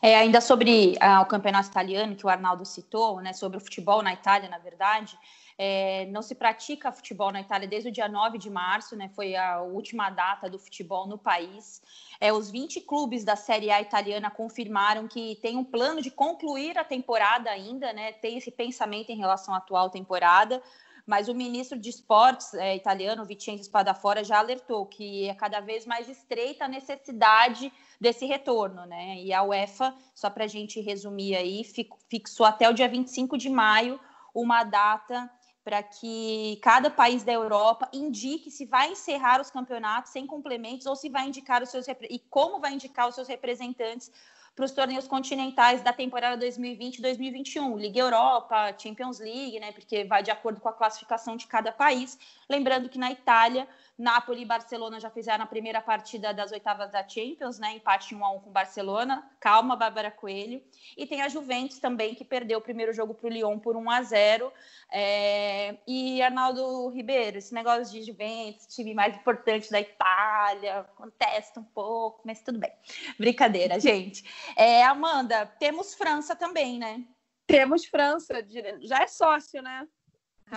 É, ainda sobre ah, o campeonato italiano que o Arnaldo citou, né, sobre o futebol na Itália, na verdade, é, não se pratica futebol na Itália desde o dia 9 de março, né, foi a última data do futebol no país. É, os 20 clubes da Série A italiana confirmaram que tem um plano de concluir a temporada ainda, né, tem esse pensamento em relação à atual temporada, mas o ministro de esportes é, italiano, Vincenzo Spadafora, já alertou que é cada vez mais estreita a necessidade desse retorno, né? E a UEFA, só para a gente resumir aí, fixou até o dia 25 de maio uma data para que cada país da Europa indique se vai encerrar os campeonatos sem complementos ou se vai indicar os seus e como vai indicar os seus representantes para os torneios continentais da temporada 2020-2021, Liga Europa, Champions League, né? Porque vai de acordo com a classificação de cada país. Lembrando que na Itália Napoli e Barcelona já fizeram a primeira partida das oitavas da Champions, né? Empate 1 a 1 com Barcelona. Calma, Bárbara Coelho. E tem a Juventus também, que perdeu o primeiro jogo para o Lyon por 1 a 0 é... E Arnaldo Ribeiro, esse negócio de Juventus, time mais importante da Itália, contesta um pouco, mas tudo bem. Brincadeira, gente. É, Amanda, temos França também, né? Temos França, já é sócio, né?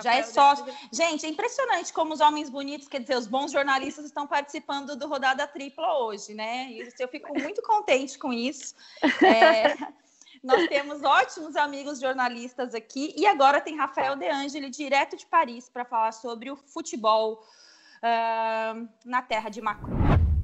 Já é sócio. Gente, é impressionante como os homens bonitos, quer dizer, os bons jornalistas estão participando do Rodada Tripla hoje, né? E eu fico muito contente com isso. É, [laughs] nós temos ótimos amigos jornalistas aqui. E agora tem Rafael De Angeli, direto de Paris, para falar sobre o futebol uh, na terra de Macron.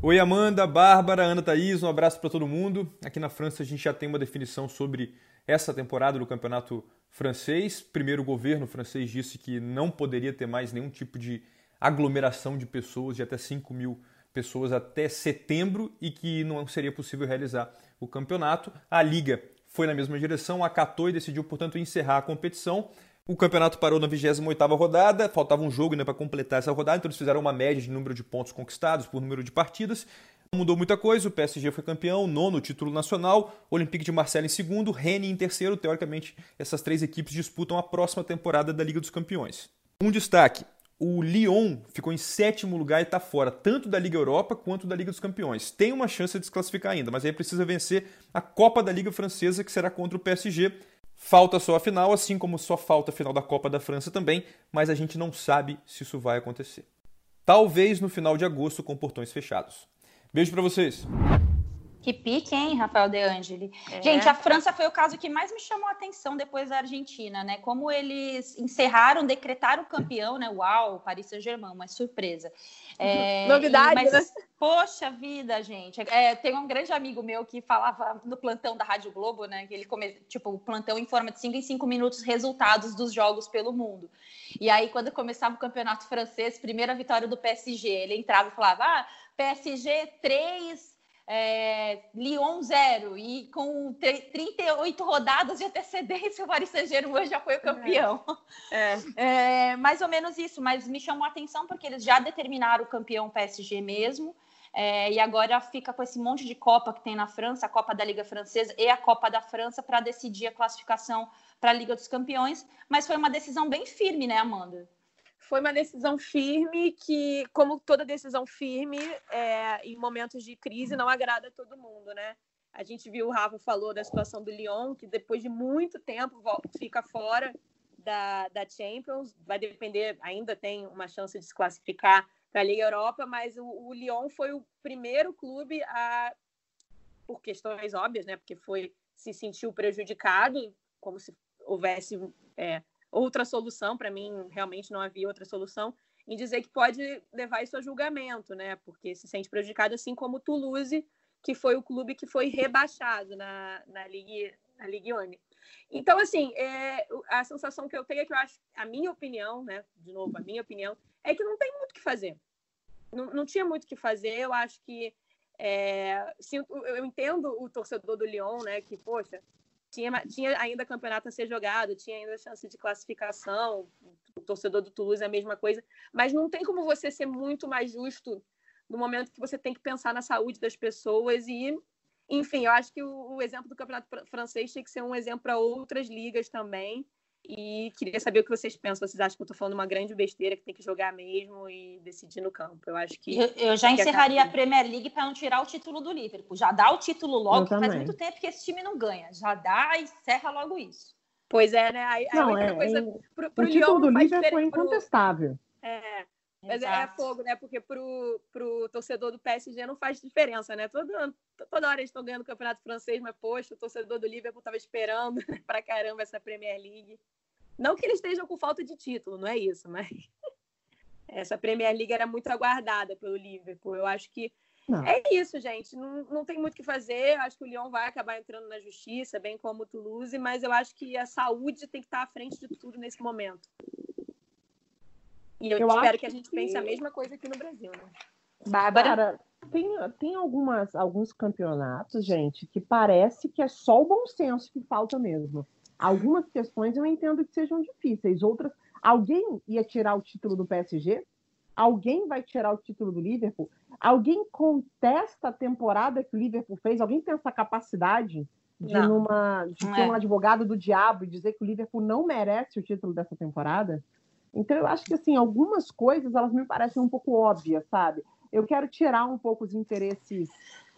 Oi, Amanda, Bárbara, Ana Thaís, um abraço para todo mundo. Aqui na França a gente já tem uma definição sobre essa temporada do Campeonato francês. Primeiro, o governo francês disse que não poderia ter mais nenhum tipo de aglomeração de pessoas, de até 5 mil pessoas até setembro e que não seria possível realizar o campeonato. A Liga foi na mesma direção, acatou e decidiu, portanto, encerrar a competição. O campeonato parou na 28ª rodada, faltava um jogo né, para completar essa rodada, então eles fizeram uma média de número de pontos conquistados por número de partidas mudou muita coisa, o PSG foi campeão, nono título nacional, Olympique de Marseille em segundo, Rennes em terceiro. Teoricamente, essas três equipes disputam a próxima temporada da Liga dos Campeões. Um destaque: o Lyon ficou em sétimo lugar e está fora, tanto da Liga Europa quanto da Liga dos Campeões. Tem uma chance de se classificar ainda, mas aí precisa vencer a Copa da Liga Francesa, que será contra o PSG. Falta só a final, assim como só falta a final da Copa da França também, mas a gente não sabe se isso vai acontecer. Talvez no final de agosto com portões fechados. Beijo para vocês. Que pique, hein, Rafael De Angeli? É. Gente, a França foi o caso que mais me chamou a atenção depois da Argentina, né? Como eles encerraram, decretaram o campeão, né? Uau, Paris Saint-Germain, uma surpresa. É, Novidade, mas, né? Poxa vida, gente. É, tem um grande amigo meu que falava no plantão da Rádio Globo, né? Que ele come, tipo, o plantão informa de 5 em 5 minutos resultados dos jogos pelo mundo. E aí, quando começava o campeonato francês, primeira vitória do PSG, ele entrava e falava: ah, PSG 3, é, Lyon 0. E com 38 rodadas de antecedência, o Paris Saint-Germain já foi o campeão. É. É. é. mais ou menos isso, mas me chamou a atenção porque eles já determinaram o campeão PSG mesmo. É, e agora fica com esse monte de Copa que tem na França, a Copa da Liga Francesa e a Copa da França, para decidir a classificação para a Liga dos Campeões. Mas foi uma decisão bem firme, né, Amanda? Foi uma decisão firme que, como toda decisão firme, é, em momentos de crise, não agrada a todo mundo, né? A gente viu, o Rafa falou da situação do Lyon, que depois de muito tempo fica fora da, da Champions, vai depender, ainda tem uma chance de se classificar para a Liga Europa, mas o, o Lyon foi o primeiro clube a, por questões óbvias, né? Porque foi se sentiu prejudicado, como se houvesse é, outra solução, para mim realmente não havia outra solução, em dizer que pode levar isso a julgamento, né? Porque se sente prejudicado, assim como o Toulouse, que foi o clube que foi rebaixado na, na Ligue, na Ligue One. Então, assim, é, a sensação que eu tenho é que eu acho, a minha opinião, né? De novo, a minha opinião, é que não tem muito o que fazer. Não, não tinha muito o que fazer. Eu acho que é, eu entendo o torcedor do Lyon, né? Que, poxa, tinha, tinha ainda campeonato a ser jogado, tinha ainda chance de classificação, o torcedor do Toulouse é a mesma coisa, mas não tem como você ser muito mais justo no momento que você tem que pensar na saúde das pessoas e, enfim, eu acho que o, o exemplo do campeonato francês tem que ser um exemplo para outras ligas também, e queria saber o que vocês pensam. Vocês acham que eu estou falando uma grande besteira que tem que jogar mesmo e decidir no campo? Eu acho que. Eu, eu já encerraria a Premier League para não tirar o título do Liverpool. Já dá o título logo, que faz muito tempo que esse time não ganha. Já dá e encerra logo isso. Pois é, né? Aí, não, é, coisa, é, pro, pro o título do Liverpool foi incontestável. Pro... É, mas é, é, fogo, né? Porque pro, pro torcedor do PSG não faz diferença, né? Todo, toda hora eles estão ganhando o campeonato francês, mas, poxa, o torcedor do Liverpool estava esperando [laughs] pra caramba essa Premier League. Não que eles estejam com falta de título, não é isso, mas [laughs] essa Premier League era muito aguardada pelo Liverpool. Eu acho que não. é isso, gente. Não, não tem muito o que fazer. Eu acho que o Lyon vai acabar entrando na justiça, bem como o Toulouse, mas eu acho que a saúde tem que estar à frente de tudo nesse momento. E eu, eu espero que a gente pense a mesma coisa aqui no Brasil, né? Bárbara. tem, tem algumas, alguns campeonatos, gente, que parece que é só o bom senso que falta mesmo. Algumas questões eu entendo que sejam difíceis, outras. Alguém ia tirar o título do PSG? Alguém vai tirar o título do Liverpool? Alguém contesta a temporada que o Liverpool fez? Alguém tem essa capacidade de, numa, de ter é. um advogado do diabo e dizer que o Liverpool não merece o título dessa temporada? Então, eu acho que, assim, algumas coisas, elas me parecem um pouco óbvias, sabe? Eu quero tirar um pouco os interesses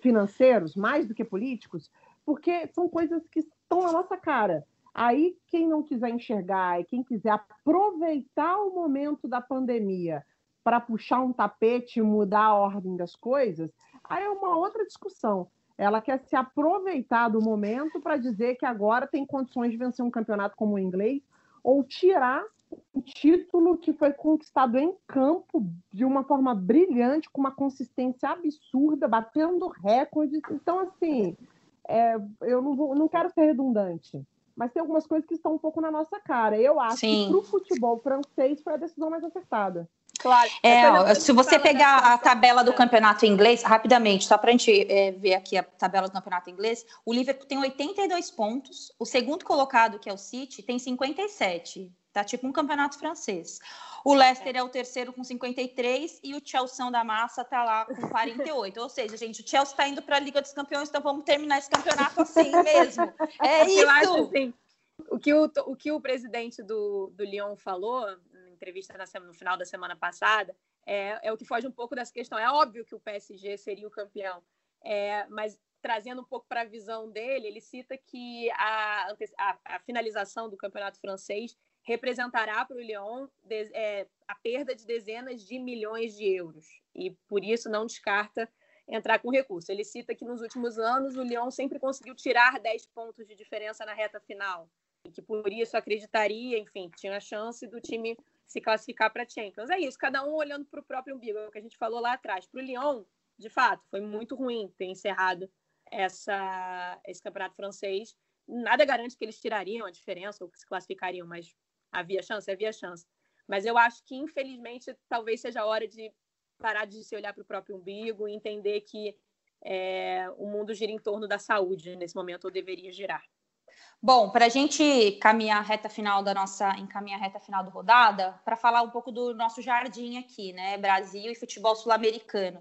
financeiros, mais do que políticos, porque são coisas que estão na nossa cara. Aí, quem não quiser enxergar e quem quiser aproveitar o momento da pandemia para puxar um tapete e mudar a ordem das coisas, aí é uma outra discussão. Ela quer se aproveitar do momento para dizer que agora tem condições de vencer um campeonato como o inglês ou tirar um título que foi conquistado em campo de uma forma brilhante, com uma consistência absurda, batendo recordes. Então, assim, é, eu não, vou, não quero ser redundante, mas tem algumas coisas que estão um pouco na nossa cara. Eu acho Sim. que para o futebol francês foi a decisão mais acertada. Claro. É, se você pegar a tabela do campeonato inglês, rapidamente, só para a gente é, ver aqui a tabela do campeonato inglês, o Liverpool tem 82 pontos, o segundo colocado, que é o City, tem 57. Tá tipo um campeonato francês. O Leicester é o terceiro com 53 e o Chelsea da massa tá lá com 48. Ou seja, gente, o Chelsea está indo para a Liga dos Campeões, então vamos terminar esse campeonato assim mesmo. É isso. [laughs] Eu acho assim, o que o, o que o presidente do, do Lyon falou na entrevista na, no final da semana passada é, é o que foge um pouco dessa questão. É óbvio que o PSG seria o campeão, é, mas trazendo um pouco para a visão dele, ele cita que a, a, a finalização do campeonato francês representará para o Lyon é, a perda de dezenas de milhões de euros e por isso não descarta entrar com recurso. Ele cita que nos últimos anos o Lyon sempre conseguiu tirar 10 pontos de diferença na reta final e que por isso acreditaria, enfim, tinha a chance do time se classificar para a Champions. É isso, cada um olhando para o próprio umbigo, é o que a gente falou lá atrás. Para o Lyon, de fato, foi muito ruim ter encerrado essa, esse campeonato francês. Nada garante que eles tirariam a diferença ou que se classificariam, mas Havia chance? Havia chance. Mas eu acho que, infelizmente, talvez seja a hora de parar de se olhar para o próprio umbigo e entender que é, o mundo gira em torno da saúde nesse momento, ou deveria girar. Bom, para a gente caminhar reta final da nossa, encaminhar reta final da rodada, para falar um pouco do nosso jardim aqui, né? Brasil e futebol sul-americano.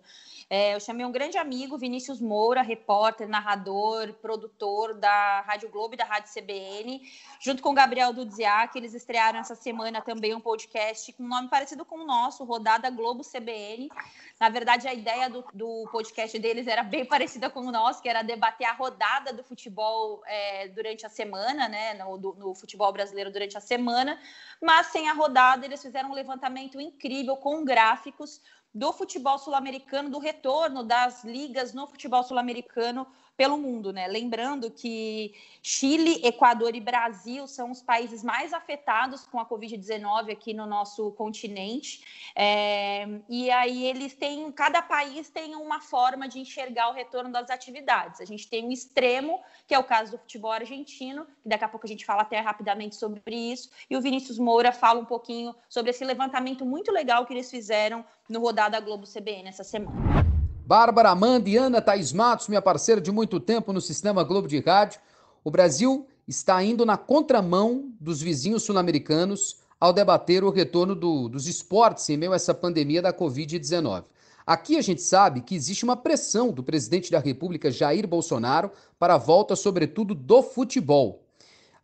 É, eu chamei um grande amigo, Vinícius Moura, repórter, narrador, produtor da Rádio Globo e da Rádio CBN, junto com Gabriel Dudziak, eles estrearam essa semana também um podcast com um nome parecido com o nosso, Rodada Globo CBN. Na verdade, a ideia do, do podcast deles era bem [laughs] parecida com o nosso, que era debater a rodada do futebol é, durante a semana, né, no, do, no futebol brasileiro durante a semana, mas sem a rodada, eles fizeram um levantamento incrível com gráficos do futebol sul-americano, do retorno das ligas no futebol sul-americano pelo mundo, né? Lembrando que Chile, Equador e Brasil são os países mais afetados com a Covid-19 aqui no nosso continente. É, e aí eles têm, cada país tem uma forma de enxergar o retorno das atividades. A gente tem um extremo, que é o caso do futebol argentino, que daqui a pouco a gente fala até rapidamente sobre isso, e o Vinícius Moura fala um pouquinho sobre esse levantamento muito legal que eles fizeram no Rodada Globo CBN essa semana. Bárbara Amanda e Ana Thaís Matos, minha parceira de muito tempo no Sistema Globo de Rádio. O Brasil está indo na contramão dos vizinhos sul-americanos ao debater o retorno do, dos esportes em meio a essa pandemia da Covid-19. Aqui a gente sabe que existe uma pressão do presidente da República, Jair Bolsonaro, para a volta, sobretudo, do futebol.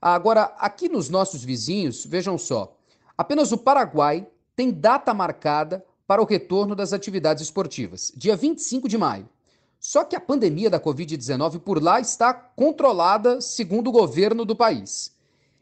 Agora, aqui nos nossos vizinhos, vejam só, apenas o Paraguai tem data marcada para o retorno das atividades esportivas, dia 25 de maio. Só que a pandemia da Covid-19 por lá está controlada, segundo o governo do país.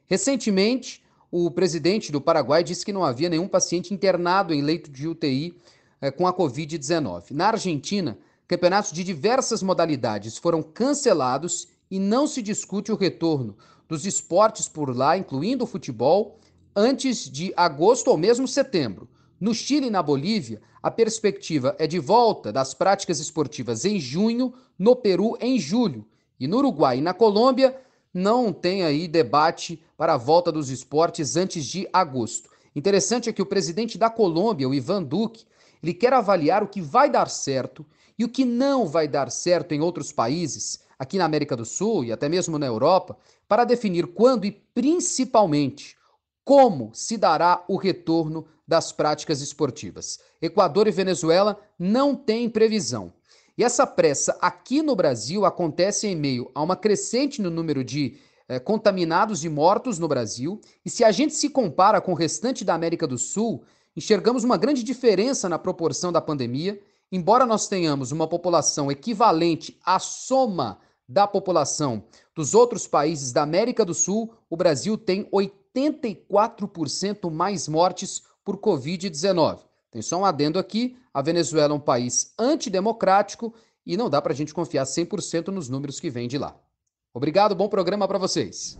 Recentemente, o presidente do Paraguai disse que não havia nenhum paciente internado em leito de UTI eh, com a Covid-19. Na Argentina, campeonatos de diversas modalidades foram cancelados e não se discute o retorno dos esportes por lá, incluindo o futebol, antes de agosto ou mesmo setembro. No Chile e na Bolívia, a perspectiva é de volta das práticas esportivas em junho, no Peru em julho. E no Uruguai e na Colômbia, não tem aí debate para a volta dos esportes antes de agosto. Interessante é que o presidente da Colômbia, o Ivan Duque, ele quer avaliar o que vai dar certo E o que não vai dar certo em outros países, aqui na América do Sul e até mesmo na Europa, para definir quando e principalmente como se dará o retorno das práticas esportivas. Equador e Venezuela não têm previsão. E essa pressa aqui no Brasil acontece em meio a uma crescente no número de eh, contaminados e mortos no Brasil. E se a gente se compara com o restante da América do Sul, enxergamos uma grande diferença na proporção da pandemia embora nós tenhamos uma população equivalente à soma da população dos outros países da América do Sul, o Brasil tem 84% mais mortes por Covid-19. Tem só um adendo aqui: a Venezuela é um país antidemocrático e não dá para a gente confiar 100% nos números que vêm de lá. Obrigado, bom programa para vocês.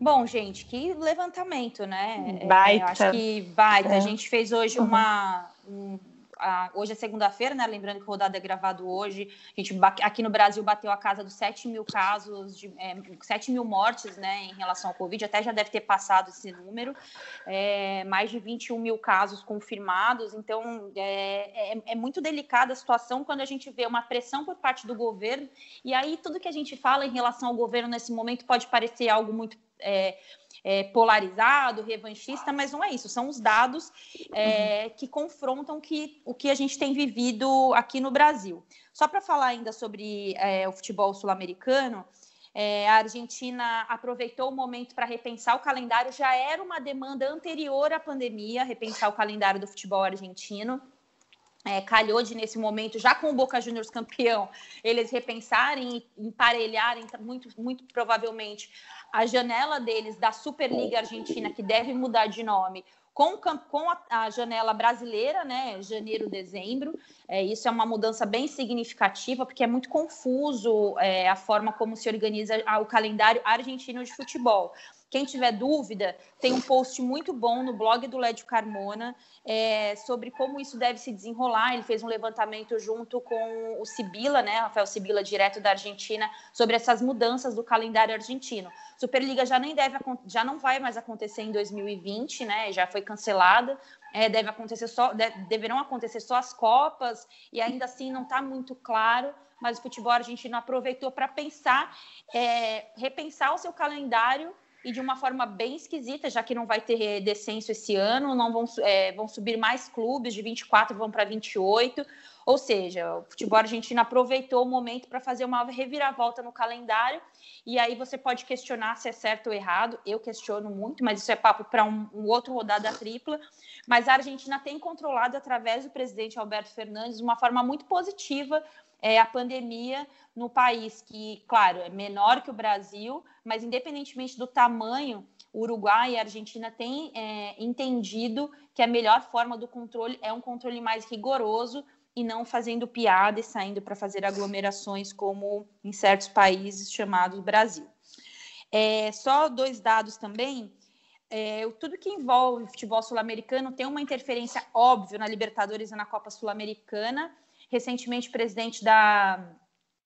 Bom, gente, que levantamento, né? Baita. É, acho que baita. É. A gente fez hoje uma. Um a, hoje é segunda-feira, né? Lembrando que a rodada é gravado hoje. A gente aqui no Brasil bateu a casa dos 7 mil casos, de, é, 7 mil mortes, né, em relação ao Covid. Até já deve ter passado esse número. É, mais de 21 mil casos confirmados. Então, é, é, é muito delicada a situação quando a gente vê uma pressão por parte do governo. E aí, tudo que a gente fala em relação ao governo nesse momento pode parecer algo muito. É, é, polarizado, revanchista, mas não é isso. São os dados é, que confrontam que, o que a gente tem vivido aqui no Brasil. Só para falar ainda sobre é, o futebol sul-americano, é, a Argentina aproveitou o momento para repensar o calendário. Já era uma demanda anterior à pandemia, repensar o calendário do futebol argentino. É, calhou de, nesse momento, já com o Boca Juniors campeão, eles repensarem e emparelharem, muito, muito provavelmente, a janela deles da Superliga Argentina, que deve mudar de nome, com, com a, a, janela brasileira, né, janeiro, dezembro. É, isso é uma mudança bem significativa, porque é muito confuso é, a forma como se organiza o calendário argentino de futebol. Quem tiver dúvida, tem um post muito bom no blog do Lédio Carmona é, sobre como isso deve se desenrolar. Ele fez um levantamento junto com o Sibila, né, Rafael Sibila, direto da Argentina, sobre essas mudanças do calendário argentino. Superliga já nem deve, já não vai mais acontecer em 2020, né? Já foi cancelada. É, deve acontecer só, deverão acontecer só as copas e ainda assim não está muito claro. Mas o futebol argentino aproveitou para pensar, é, repensar o seu calendário e de uma forma bem esquisita, já que não vai ter descenso esse ano, não vão, é, vão subir mais clubes, de 24 vão para 28. Ou seja, o futebol argentino aproveitou o momento para fazer uma reviravolta no calendário, e aí você pode questionar se é certo ou errado. Eu questiono muito, mas isso é papo para um, um outro rodada tripla. Mas a Argentina tem controlado, através do presidente Alberto Fernandes, de uma forma muito positiva é, a pandemia no país que, claro, é menor que o Brasil, mas independentemente do tamanho, o Uruguai e a Argentina têm é, entendido que a melhor forma do controle é um controle mais rigoroso e não fazendo piada e saindo para fazer aglomerações como em certos países chamados Brasil. É, só dois dados também. É, tudo que envolve futebol sul-americano tem uma interferência óbvia na Libertadores e na Copa Sul-Americana recentemente presidente da,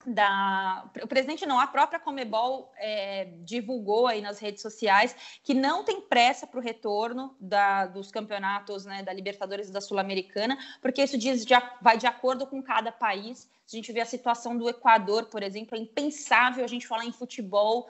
da o presidente não, a própria Comebol é, divulgou aí nas redes sociais que não tem pressa para o retorno da, dos campeonatos né, da Libertadores e da Sul-Americana, porque isso diz, de, vai de acordo com cada país. A gente vê a situação do Equador, por exemplo, é impensável a gente falar em futebol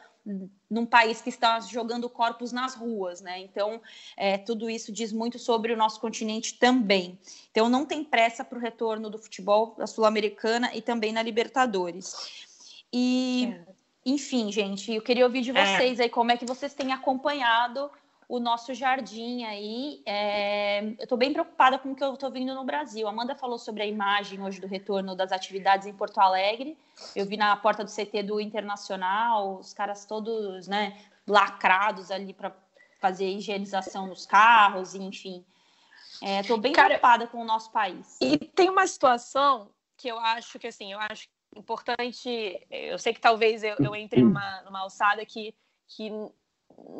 num país que está jogando corpos nas ruas, né? Então, é, tudo isso diz muito sobre o nosso continente também. Então, não tem pressa para o retorno do futebol da Sul-Americana e também na Libertadores. E, é. enfim, gente, eu queria ouvir de é. vocês é. aí como é que vocês têm acompanhado o nosso jardim aí. É... Eu estou bem preocupada com o que eu estou vendo no Brasil. Amanda falou sobre a imagem hoje do retorno das atividades em Porto Alegre. Eu vi na porta do CT do Internacional, os caras todos né, lacrados ali para fazer higienização nos carros, enfim. Estou é, bem Cara, preocupada com o nosso país. E tem uma situação que eu acho que assim, eu acho importante. Eu sei que talvez eu, eu entre numa, numa alçada que, que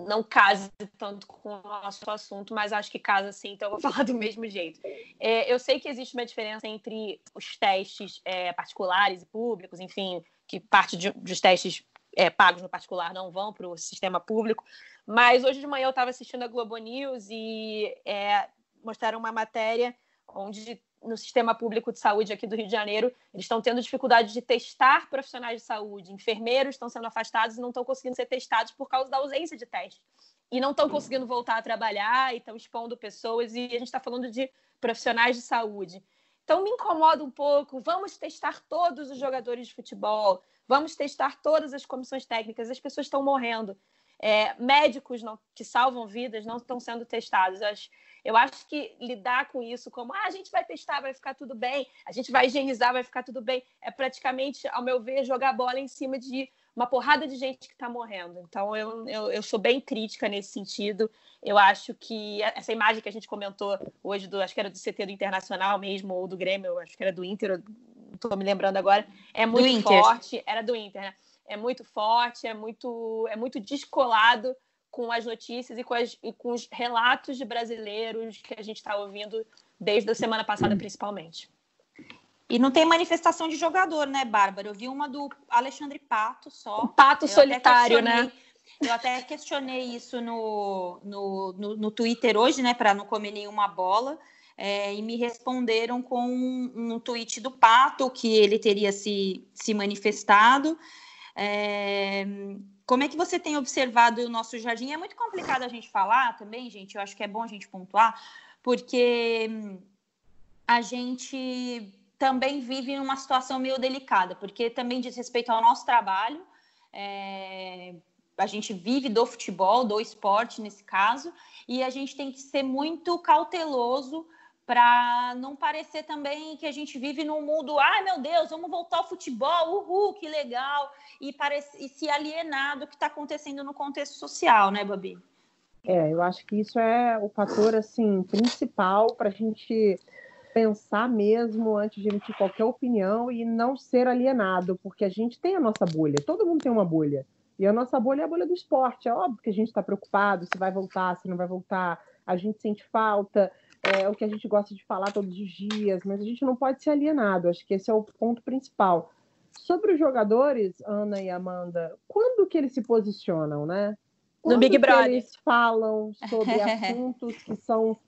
não case tanto com o nosso assunto, mas acho que casa sim, então eu vou [laughs] falar do mesmo jeito. É, eu sei que existe uma diferença entre os testes é, particulares e públicos, enfim, que parte de, dos testes é, pagos no particular não vão para o sistema público, mas hoje de manhã eu estava assistindo a Globo News e é, mostraram uma matéria onde no sistema público de saúde aqui do Rio de Janeiro, eles estão tendo dificuldade de testar profissionais de saúde. Enfermeiros estão sendo afastados e não estão conseguindo ser testados por causa da ausência de teste. E não estão conseguindo voltar a trabalhar e estão expondo pessoas. E a gente está falando de profissionais de saúde. Então me incomoda um pouco. Vamos testar todos os jogadores de futebol. Vamos testar todas as comissões técnicas. As pessoas estão morrendo. É, médicos não, que salvam vidas não estão sendo testados. Acho, eu acho que lidar com isso como ah, a gente vai testar, vai ficar tudo bem, a gente vai higienizar, vai ficar tudo bem, é praticamente, ao meu ver, jogar bola em cima de uma porrada de gente que está morrendo. Então, eu, eu, eu, sou bem crítica nesse sentido. Eu acho que essa imagem que a gente comentou hoje, do, acho que era do CT do Internacional mesmo, ou do Grêmio, acho que era do Inter, não estou me lembrando agora, é muito forte. Era do Inter, né? É muito forte, é muito, é muito descolado com as notícias e com, as, e com os relatos de brasileiros que a gente está ouvindo desde a semana passada, principalmente. E não tem manifestação de jogador, né, Bárbara? Eu vi uma do Alexandre Pato só. O Pato eu solitário, né? Eu até questionei isso no, no, no, no Twitter hoje, né, para não comer nenhuma bola. É, e me responderam com um, um, tweet do Pato que ele teria se, se manifestado. É, como é que você tem observado o nosso jardim? É muito complicado a gente falar também, gente. Eu acho que é bom a gente pontuar, porque a gente também vive numa situação meio delicada, porque também diz respeito ao nosso trabalho. É, a gente vive do futebol, do esporte nesse caso, e a gente tem que ser muito cauteloso para não parecer também que a gente vive num mundo, ai meu Deus, vamos voltar ao futebol, uhul, que legal, e, parece, e se alienar do que está acontecendo no contexto social, né, Babi? É, eu acho que isso é o fator assim principal para a gente pensar mesmo antes de emitir qualquer opinião e não ser alienado, porque a gente tem a nossa bolha, todo mundo tem uma bolha. E a nossa bolha é a bolha do esporte. É óbvio que a gente está preocupado se vai voltar, se não vai voltar. A gente sente falta, é o que a gente gosta de falar todos os dias, mas a gente não pode ser alienado. Acho que esse é o ponto principal. Sobre os jogadores, Ana e Amanda, quando que eles se posicionam, né? Quando no Big Brother. Eles falam sobre [laughs] assuntos que são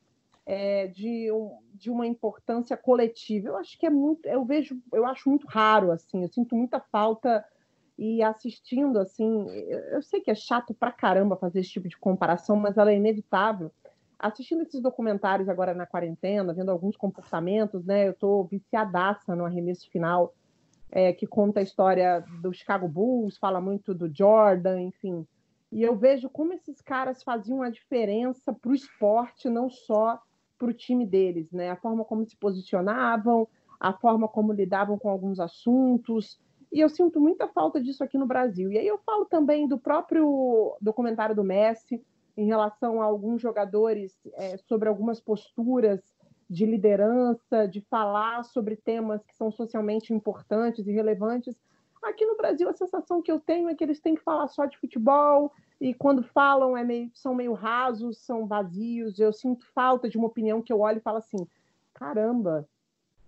é, de, um, de uma importância coletiva. Eu acho que é muito, eu vejo, eu acho muito raro assim. Eu sinto muita falta e assistindo assim, eu sei que é chato pra caramba fazer esse tipo de comparação, mas ela é inevitável. Assistindo esses documentários agora na quarentena, vendo alguns comportamentos, né? Eu tô viciadaça no arremesso final, é, que conta a história do Chicago Bulls, fala muito do Jordan, enfim. E eu vejo como esses caras faziam a diferença para o esporte, não só para o time deles, né? A forma como se posicionavam, a forma como lidavam com alguns assuntos. E eu sinto muita falta disso aqui no Brasil. E aí eu falo também do próprio documentário do Messi, em relação a alguns jogadores, é, sobre algumas posturas de liderança, de falar sobre temas que são socialmente importantes e relevantes. Aqui no Brasil, a sensação que eu tenho é que eles têm que falar só de futebol, e quando falam é meio, são meio rasos, são vazios. Eu sinto falta de uma opinião que eu olho e falo assim: caramba,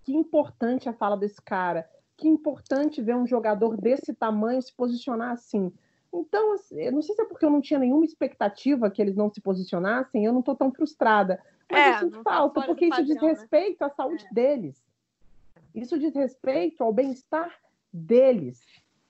que importante a fala desse cara, que importante ver um jogador desse tamanho se posicionar assim. Então, assim, eu não sei se é porque eu não tinha nenhuma expectativa que eles não se posicionassem, eu não estou tão frustrada. Mas é, eu sinto tá falta, porque isso diz né? respeito à saúde é. deles. Isso diz respeito ao bem-estar deles.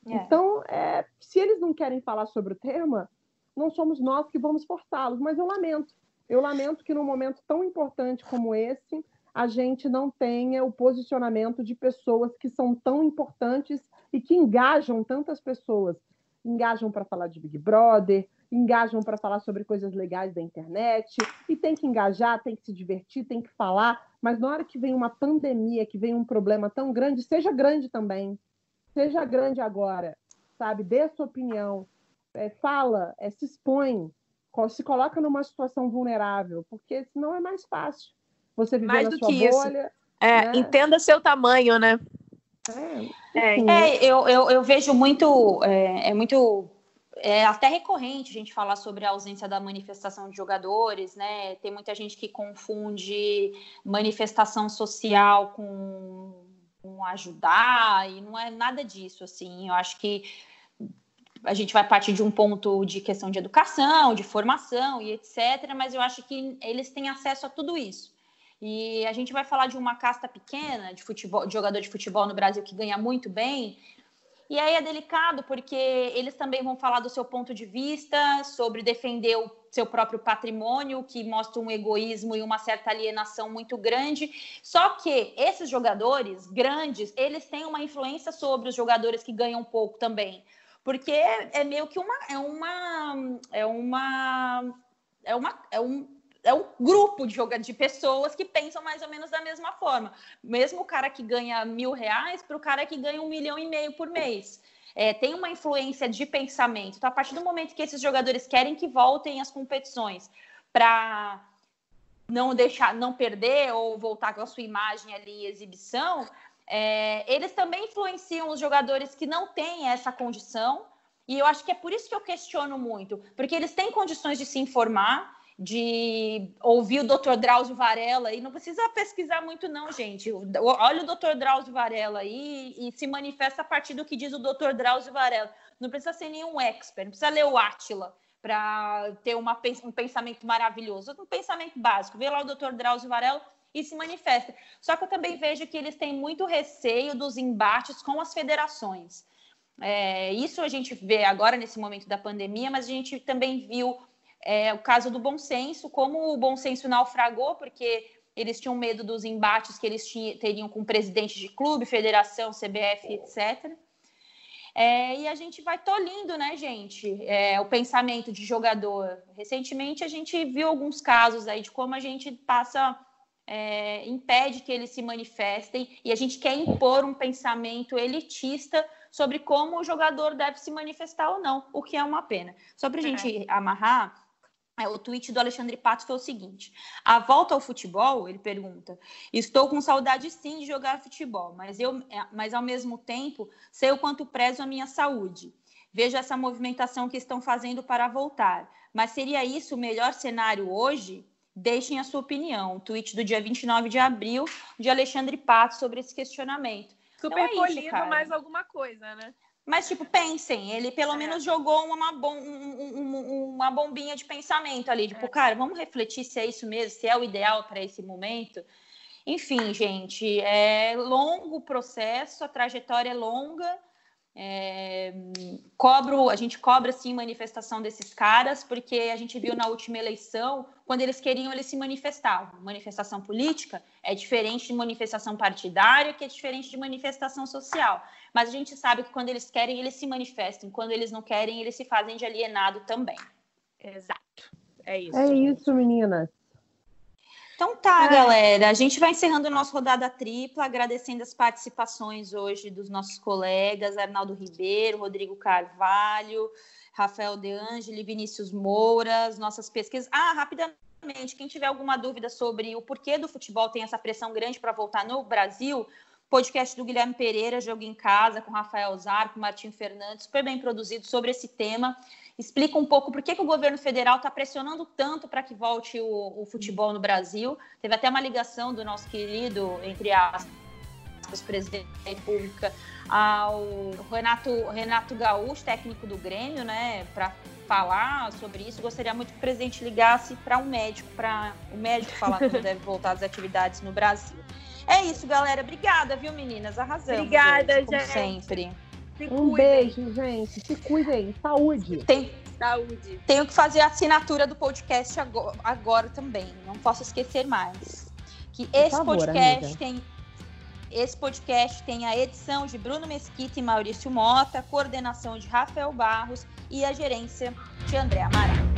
É. Então, é, se eles não querem falar sobre o tema, não somos nós que vamos forçá-los, mas eu lamento. Eu lamento que num momento tão importante como esse, a gente não tenha o posicionamento de pessoas que são tão importantes e que engajam tantas pessoas. Engajam para falar de Big Brother, engajam para falar sobre coisas legais da internet, e tem que engajar, tem que se divertir, tem que falar, mas na hora que vem uma pandemia, que vem um problema tão grande, seja grande também, seja grande agora, sabe? Dê a sua opinião, é, fala, é, se expõe, se coloca numa situação vulnerável, porque senão é mais fácil. Você viver mais na sua bolha. Isso. É, né? Entenda seu tamanho, né? É, é eu, eu, eu, vejo muito, é, é, muito, é até recorrente a gente falar sobre a ausência da manifestação de jogadores, né? Tem muita gente que confunde manifestação social com, com ajudar, e não é nada disso, assim. Eu acho que a gente vai partir de um ponto de questão de educação, de formação e etc., mas eu acho que eles têm acesso a tudo isso. E a gente vai falar de uma casta pequena de futebol, de jogador de futebol no Brasil que ganha muito bem. E aí é delicado porque eles também vão falar do seu ponto de vista sobre defender o seu próprio patrimônio, que mostra um egoísmo e uma certa alienação muito grande. Só que esses jogadores grandes, eles têm uma influência sobre os jogadores que ganham pouco também. Porque é meio que uma é uma é uma é uma é um é um grupo de de pessoas que pensam mais ou menos da mesma forma. Mesmo o cara que ganha mil reais para o cara que ganha um milhão e meio por mês. É, tem uma influência de pensamento. Então, a partir do momento que esses jogadores querem que voltem às competições para não deixar, não perder ou voltar com a sua imagem ali exibição, é, eles também influenciam os jogadores que não têm essa condição. E eu acho que é por isso que eu questiono muito, porque eles têm condições de se informar, de ouvir o Dr. Drauzio Varela e não precisa pesquisar muito não, gente. Olha o Dr. Drauzio Varela aí e, se manifesta a partir do que diz o Dr. Drauzio Varela. Não precisa ser nenhum expert, não precisa ler o Átila para ter uma, um pensamento maravilhoso, um pensamento básico. Vê lá o Dr. Drauzio Varela e se manifesta. Só que eu também vejo que eles têm muito receio dos embates com as federações. É, isso a gente vê agora nesse momento da pandemia, mas a gente também viu é, o caso do bom senso, como o bom senso naufragou, porque eles tinham medo dos embates que eles tinham, teriam com presidente de clube, federação, CBF, etc. É, e a gente vai tolindo, né, gente, é, o pensamento de jogador. Recentemente a gente viu alguns casos aí de como a gente passa, é, impede que eles se manifestem e a gente quer impor um pensamento elitista sobre como o jogador deve se manifestar ou não, o que é uma pena. Só para a gente é. amarrar, é, o tweet do Alexandre Pato foi o seguinte: a volta ao futebol, ele pergunta, estou com saudade sim de jogar futebol, mas eu, é, mas ao mesmo tempo sei o quanto prezo a minha saúde. Vejo essa movimentação que estão fazendo para voltar. Mas seria isso o melhor cenário hoje? Deixem a sua opinião. tweet do dia 29 de abril de Alexandre Pato sobre esse questionamento. Super então é polido mais alguma coisa, né? Mas, tipo, pensem, ele pelo é. menos jogou uma, bom, um, um, uma bombinha de pensamento ali. Tipo, é. cara, vamos refletir se é isso mesmo, se é o ideal para esse momento. Enfim, gente, é longo o processo, a trajetória é longa. É, cobro, a gente cobra sim manifestação desses caras, porque a gente viu na última eleição, quando eles queriam, eles se manifestavam. Manifestação política é diferente de manifestação partidária, que é diferente de manifestação social. Mas a gente sabe que quando eles querem, eles se manifestam, quando eles não querem, eles se fazem de alienado também. Exato. É isso. É isso, meninas. Então tá, é. galera. A gente vai encerrando a nossa rodada tripla, agradecendo as participações hoje dos nossos colegas Arnaldo Ribeiro, Rodrigo Carvalho, Rafael De Angeli, Vinícius Moura, as nossas pesquisas. Ah, rapidamente, quem tiver alguma dúvida sobre o porquê do futebol tem essa pressão grande para voltar no Brasil, podcast do Guilherme Pereira, Jogo em Casa, com Rafael Zarco, Martim Fernandes, super bem produzido sobre esse tema explica um pouco por que, que o governo federal está pressionando tanto para que volte o, o, futebol no Brasil. Teve até uma ligação do nosso querido, entre aspas, presidente da República, ao Renato, Renato Gaúcho, técnico do Grêmio, né, para falar sobre isso. Gostaria muito que o presidente ligasse para um médico, para o médico falar quando deve voltar às atividades no Brasil. É isso, galera. Obrigada, viu, meninas? Arrasamos. Obrigada, hoje, como gente. sempre. Se um cuidem. beijo, gente. Se cuidem. Saúde. Tem, Saúde. Tenho que fazer a assinatura do podcast agora, agora também. Não posso esquecer mais. Que Por esse favor, podcast amiga. tem. Esse podcast tem a edição de Bruno Mesquita e Maurício Mota, coordenação de Rafael Barros e a gerência de André Amaral.